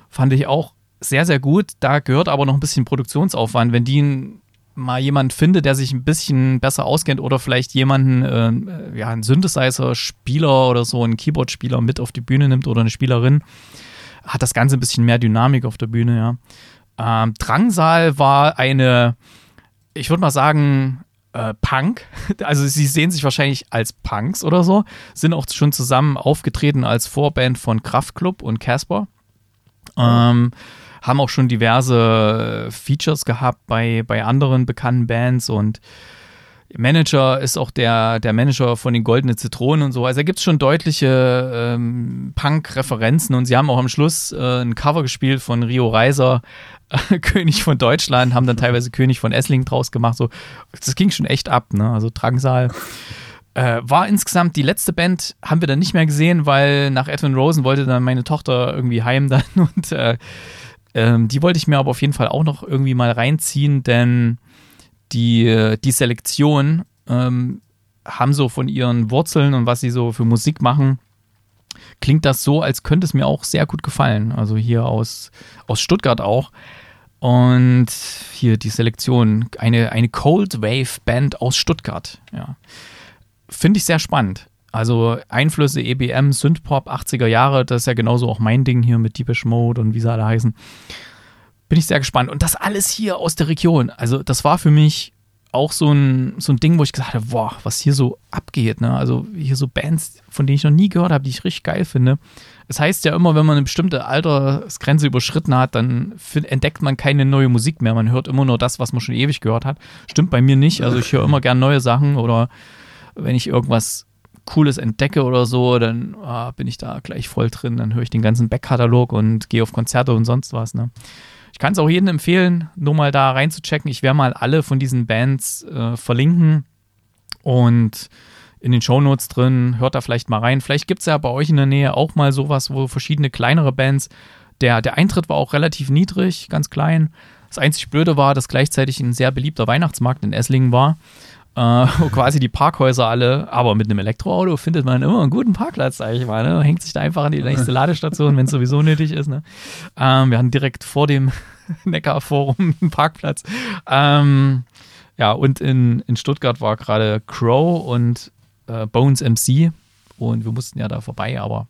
Fand ich auch sehr, sehr gut. Da gehört aber noch ein bisschen Produktionsaufwand. Wenn die mal jemand findet, der sich ein bisschen besser auskennt oder vielleicht jemanden, äh, ja, einen Synthesizer-Spieler oder so, einen Keyboard-Spieler mit auf die Bühne nimmt oder eine Spielerin, hat das Ganze ein bisschen mehr Dynamik auf der Bühne, ja. Ähm, Drangsal war eine, ich würde mal sagen, äh, Punk. [LAUGHS] Also sie sehen sich wahrscheinlich als Punks oder so, sind auch schon zusammen aufgetreten als Vorband von Kraftklub und Casper. Ähm, haben auch schon diverse Features gehabt bei, bei anderen bekannten Bands und Manager ist auch der, der Manager von den Goldenen Zitronen und so. Also da gibt es schon deutliche ähm, Punk-Referenzen und sie haben auch am Schluss äh, ein Cover gespielt von Rio Reiser, äh, [LAUGHS] König von Deutschland, haben dann teilweise König von Essling draus gemacht. So, das ging schon echt ab, ne? Also Drangsal. Äh, war insgesamt die letzte Band, haben wir dann nicht mehr gesehen, weil nach Edwin Rosen wollte dann meine Tochter irgendwie heim dann [LAUGHS] und äh, ähm, die wollte ich mir aber auf jeden Fall auch noch irgendwie mal reinziehen, denn die, die Selektion ähm, haben so von ihren Wurzeln und was sie so für Musik machen, klingt das so, als könnte es mir auch sehr gut gefallen. Also hier aus, aus Stuttgart auch. Und hier die Selektion, eine, eine Cold Wave Band aus Stuttgart. Ja. Finde ich sehr spannend. Also Einflüsse EBM, Synthpop, 80er Jahre, das ist ja genauso auch mein Ding hier mit Deepish Mode und wie sie alle heißen. Bin ich sehr gespannt. Und das alles hier aus der Region. Also das war für mich auch so ein, so ein Ding, wo ich gesagt habe, boah, was hier so abgeht. Ne? Also hier so Bands, von denen ich noch nie gehört habe, die ich richtig geil finde. Es heißt ja immer, wenn man eine bestimmte Altersgrenze überschritten hat, dann entdeckt man keine neue Musik mehr. Man hört immer nur das, was man schon ewig gehört hat. Stimmt bei mir nicht. Also ich höre immer gern neue Sachen oder wenn ich irgendwas Cooles entdecke oder so, dann ah, bin ich da gleich voll drin. Dann höre ich den ganzen Backkatalog und gehe auf Konzerte und sonst was. Ne? Ich kann es auch jedem empfehlen, nur mal da reinzuchecken. Ich werde mal alle von diesen Bands äh, verlinken und in den Shownotes drin. Hört da vielleicht mal rein. Vielleicht gibt es ja bei euch in der Nähe auch mal sowas, wo verschiedene kleinere Bands. Der, der Eintritt war auch relativ niedrig, ganz klein. Das einzig Blöde war, dass gleichzeitig ein sehr beliebter Weihnachtsmarkt in Esslingen war äh, [LAUGHS] quasi die Parkhäuser alle, aber mit einem Elektroauto findet man immer einen guten Parkplatz, sag ich mal. Ne? Hängt sich da einfach an die nächste [LAUGHS] Ladestation, wenn es sowieso nötig ist. Ne? Ähm, wir hatten direkt vor dem [LAUGHS] Neckarforum einen Parkplatz. Ähm, ja, und in, in Stuttgart war gerade Crow und äh, Bones MC und wir mussten ja da vorbei, aber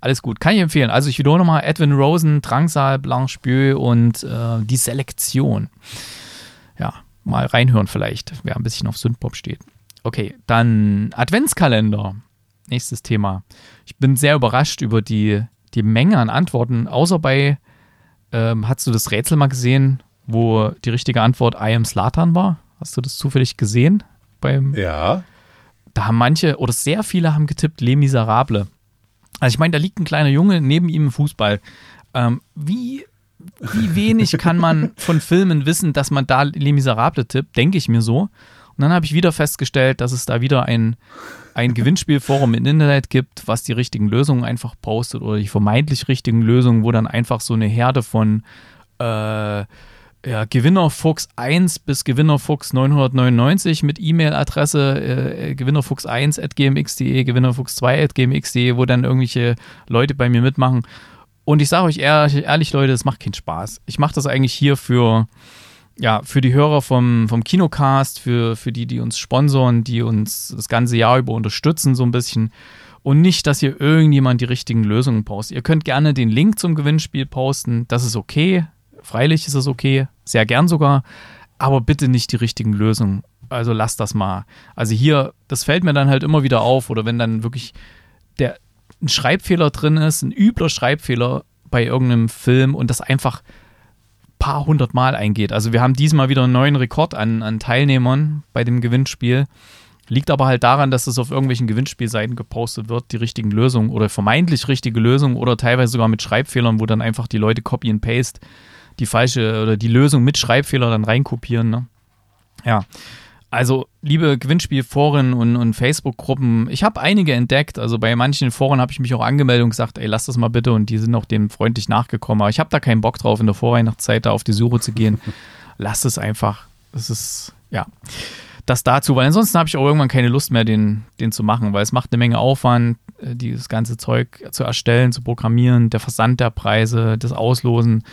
alles gut. Kann ich empfehlen. Also ich wiederhole nochmal Edwin Rosen, Drangsal, Blanche Bieu und äh, die Selektion. Ja, mal reinhören vielleicht, wer ein bisschen auf Sündpop steht. Okay, dann Adventskalender. Nächstes Thema. Ich bin sehr überrascht über die, die Menge an Antworten, außer bei, ähm, hast du das Rätsel mal gesehen, wo die richtige Antwort I am Slatan war? Hast du das zufällig gesehen? Beim, Ja. da haben manche oder sehr viele haben getippt Les Miserable. Also ich meine, da liegt ein kleiner Junge neben ihm im Fußball. Ähm, wie, wie wenig kann man von Filmen wissen, dass man da Les Miserable tippt, denke ich mir so. Und dann habe ich wieder festgestellt, dass es da wieder ein, ein Gewinnspielforum im Internet gibt, was die richtigen Lösungen einfach postet oder die vermeintlich richtigen Lösungen, wo dann einfach so eine Herde von äh, ja, Gewinnerfuchs 1 bis Gewinnerfuchs 999 mit E-Mail-Adresse äh, gewinnerfuchs1 at gmx.de, gewinnerfuchs2 at gmx.de, wo dann irgendwelche Leute bei mir mitmachen. Und ich sage euch ehrlich, ehrlich, Leute, das macht keinen Spaß. Ich mache das eigentlich hier für, ja, für die Hörer vom, vom Kinocast, für, für die, die uns sponsoren, die uns das ganze Jahr über unterstützen, so ein bisschen. Und nicht, dass hier irgendjemand die richtigen Lösungen postet. Ihr könnt gerne den Link zum Gewinnspiel posten, das ist okay. Freilich ist es okay, sehr gern sogar, aber bitte nicht die richtigen Lösungen. Also lasst das mal. Also hier, das fällt mir dann halt immer wieder auf, oder wenn dann wirklich der ein Schreibfehler drin ist, ein übler Schreibfehler bei irgendeinem Film und das einfach paar hundert Mal eingeht. Also wir haben diesmal wieder einen neuen Rekord an, an Teilnehmern bei dem Gewinnspiel. Liegt aber halt daran, dass es auf irgendwelchen Gewinnspielseiten gepostet wird, die richtigen Lösungen oder vermeintlich richtige Lösungen oder teilweise sogar mit Schreibfehlern, wo dann einfach die Leute Copy and Paste die falsche oder die Lösung mit Schreibfehler dann reinkopieren. Ne? Ja. Also, liebe Gewinnspielforen und, und Facebook-Gruppen, ich habe einige entdeckt. Also bei manchen Foren habe ich mich auch angemeldet und gesagt, ey, lass das mal bitte. Und die sind auch dem freundlich nachgekommen. Aber ich habe da keinen Bock drauf, in der Vorweihnachtszeit da auf die Suche zu gehen. [LAUGHS] Lass es einfach. Das ist, ja. Das dazu, weil ansonsten habe ich auch irgendwann keine Lust mehr, den, den zu machen, weil es macht eine Menge Aufwand, äh, dieses ganze Zeug zu erstellen, zu programmieren, der Versand der Preise, das Auslosen.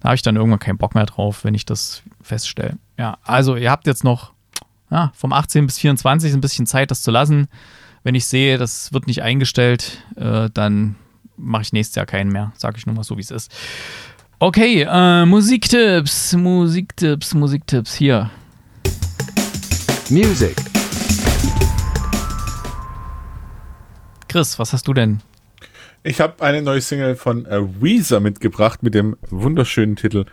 Da habe ich dann irgendwann keinen Bock mehr drauf, wenn ich das feststelle. Ja, also ihr habt jetzt noch ja, vom 18 bis 24 ein bisschen Zeit, das zu lassen. Wenn ich sehe, das wird nicht eingestellt, äh, dann mache ich nächstes Jahr keinen mehr. Sage ich nur mal so, wie es ist. Okay, äh, Musiktipps, Musiktipps, Musiktipps. Hier. Music. Chris, was hast du denn? Ich habe eine neue Single von äh, Weezer mitgebracht mit dem wunderschönen Titel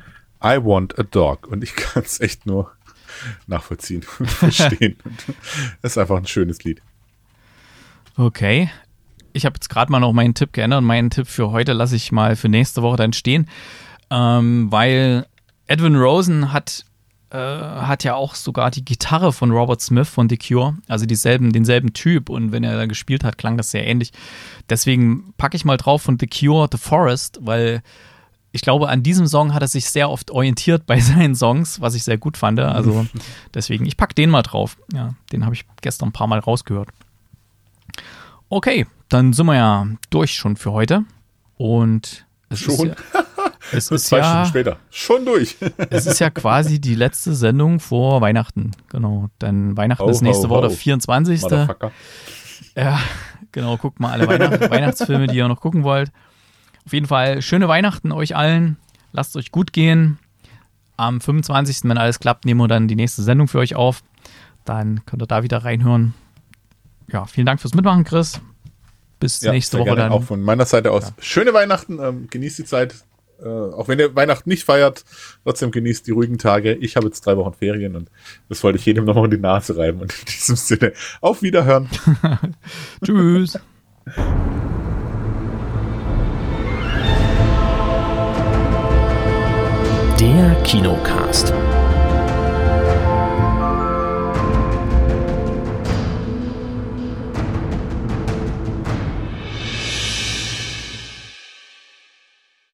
I Want a Dog. Und ich kann es echt nur nachvollziehen [LAUGHS] und verstehen. das ist einfach ein schönes Lied. Okay. Ich habe jetzt gerade mal noch meinen Tipp geändert. Meinen Tipp für heute lasse ich mal für nächste Woche dann stehen, ähm, weil Edwin Rosen hat, äh, hat ja auch sogar die Gitarre von Robert Smith von The Cure, also dieselben, denselben Typ. Und wenn er da gespielt hat, klang das sehr ähnlich. Deswegen packe ich mal drauf von The Cure The Forest, weil ich glaube, an diesem Song hat er sich sehr oft orientiert bei [LAUGHS] seinen Songs, was ich sehr gut fand. Also [LAUGHS] deswegen, ich packe den mal drauf. Ja, den habe ich gestern ein paar Mal rausgehört. Okay, dann sind wir ja durch schon für heute. Und es Schon? ist ja, es [LAUGHS] ist Zwei ja, Stunden später. Schon durch. es ist ja quasi die letzte Sendung vor Weihnachten. Genau, denn Weihnachten Ho, ist nächste ho, Woche der 24. Motherfucker. Ja, genau, guckt mal alle Weihnacht Weihnachtsfilme, die ihr noch gucken wollt. Auf jeden Fall schöne Weihnachten euch allen. Lasst euch gut gehen. Am 25., wenn alles klappt, nehmen wir dann die nächste Sendung für euch auf. Dann könnt ihr da wieder reinhören. Ja, vielen Dank fürs Mitmachen, Chris. Bis Ja, nächste Woche dann. Auch von meiner Seite aus. Schöne Weihnachten. Ähm, genießt die Zeit. Äh, auch wenn ihr Weihnachten nicht feiert, trotzdem genießt die ruhigen Tage. Ich habe jetzt drei Wochen Ferien und das wollte ich jedem nochmal in die Nase reiben. Und in diesem Sinne, auf Wiederhören. [LAUGHS] [LAUGHS] Tschüss. Der Kinocast.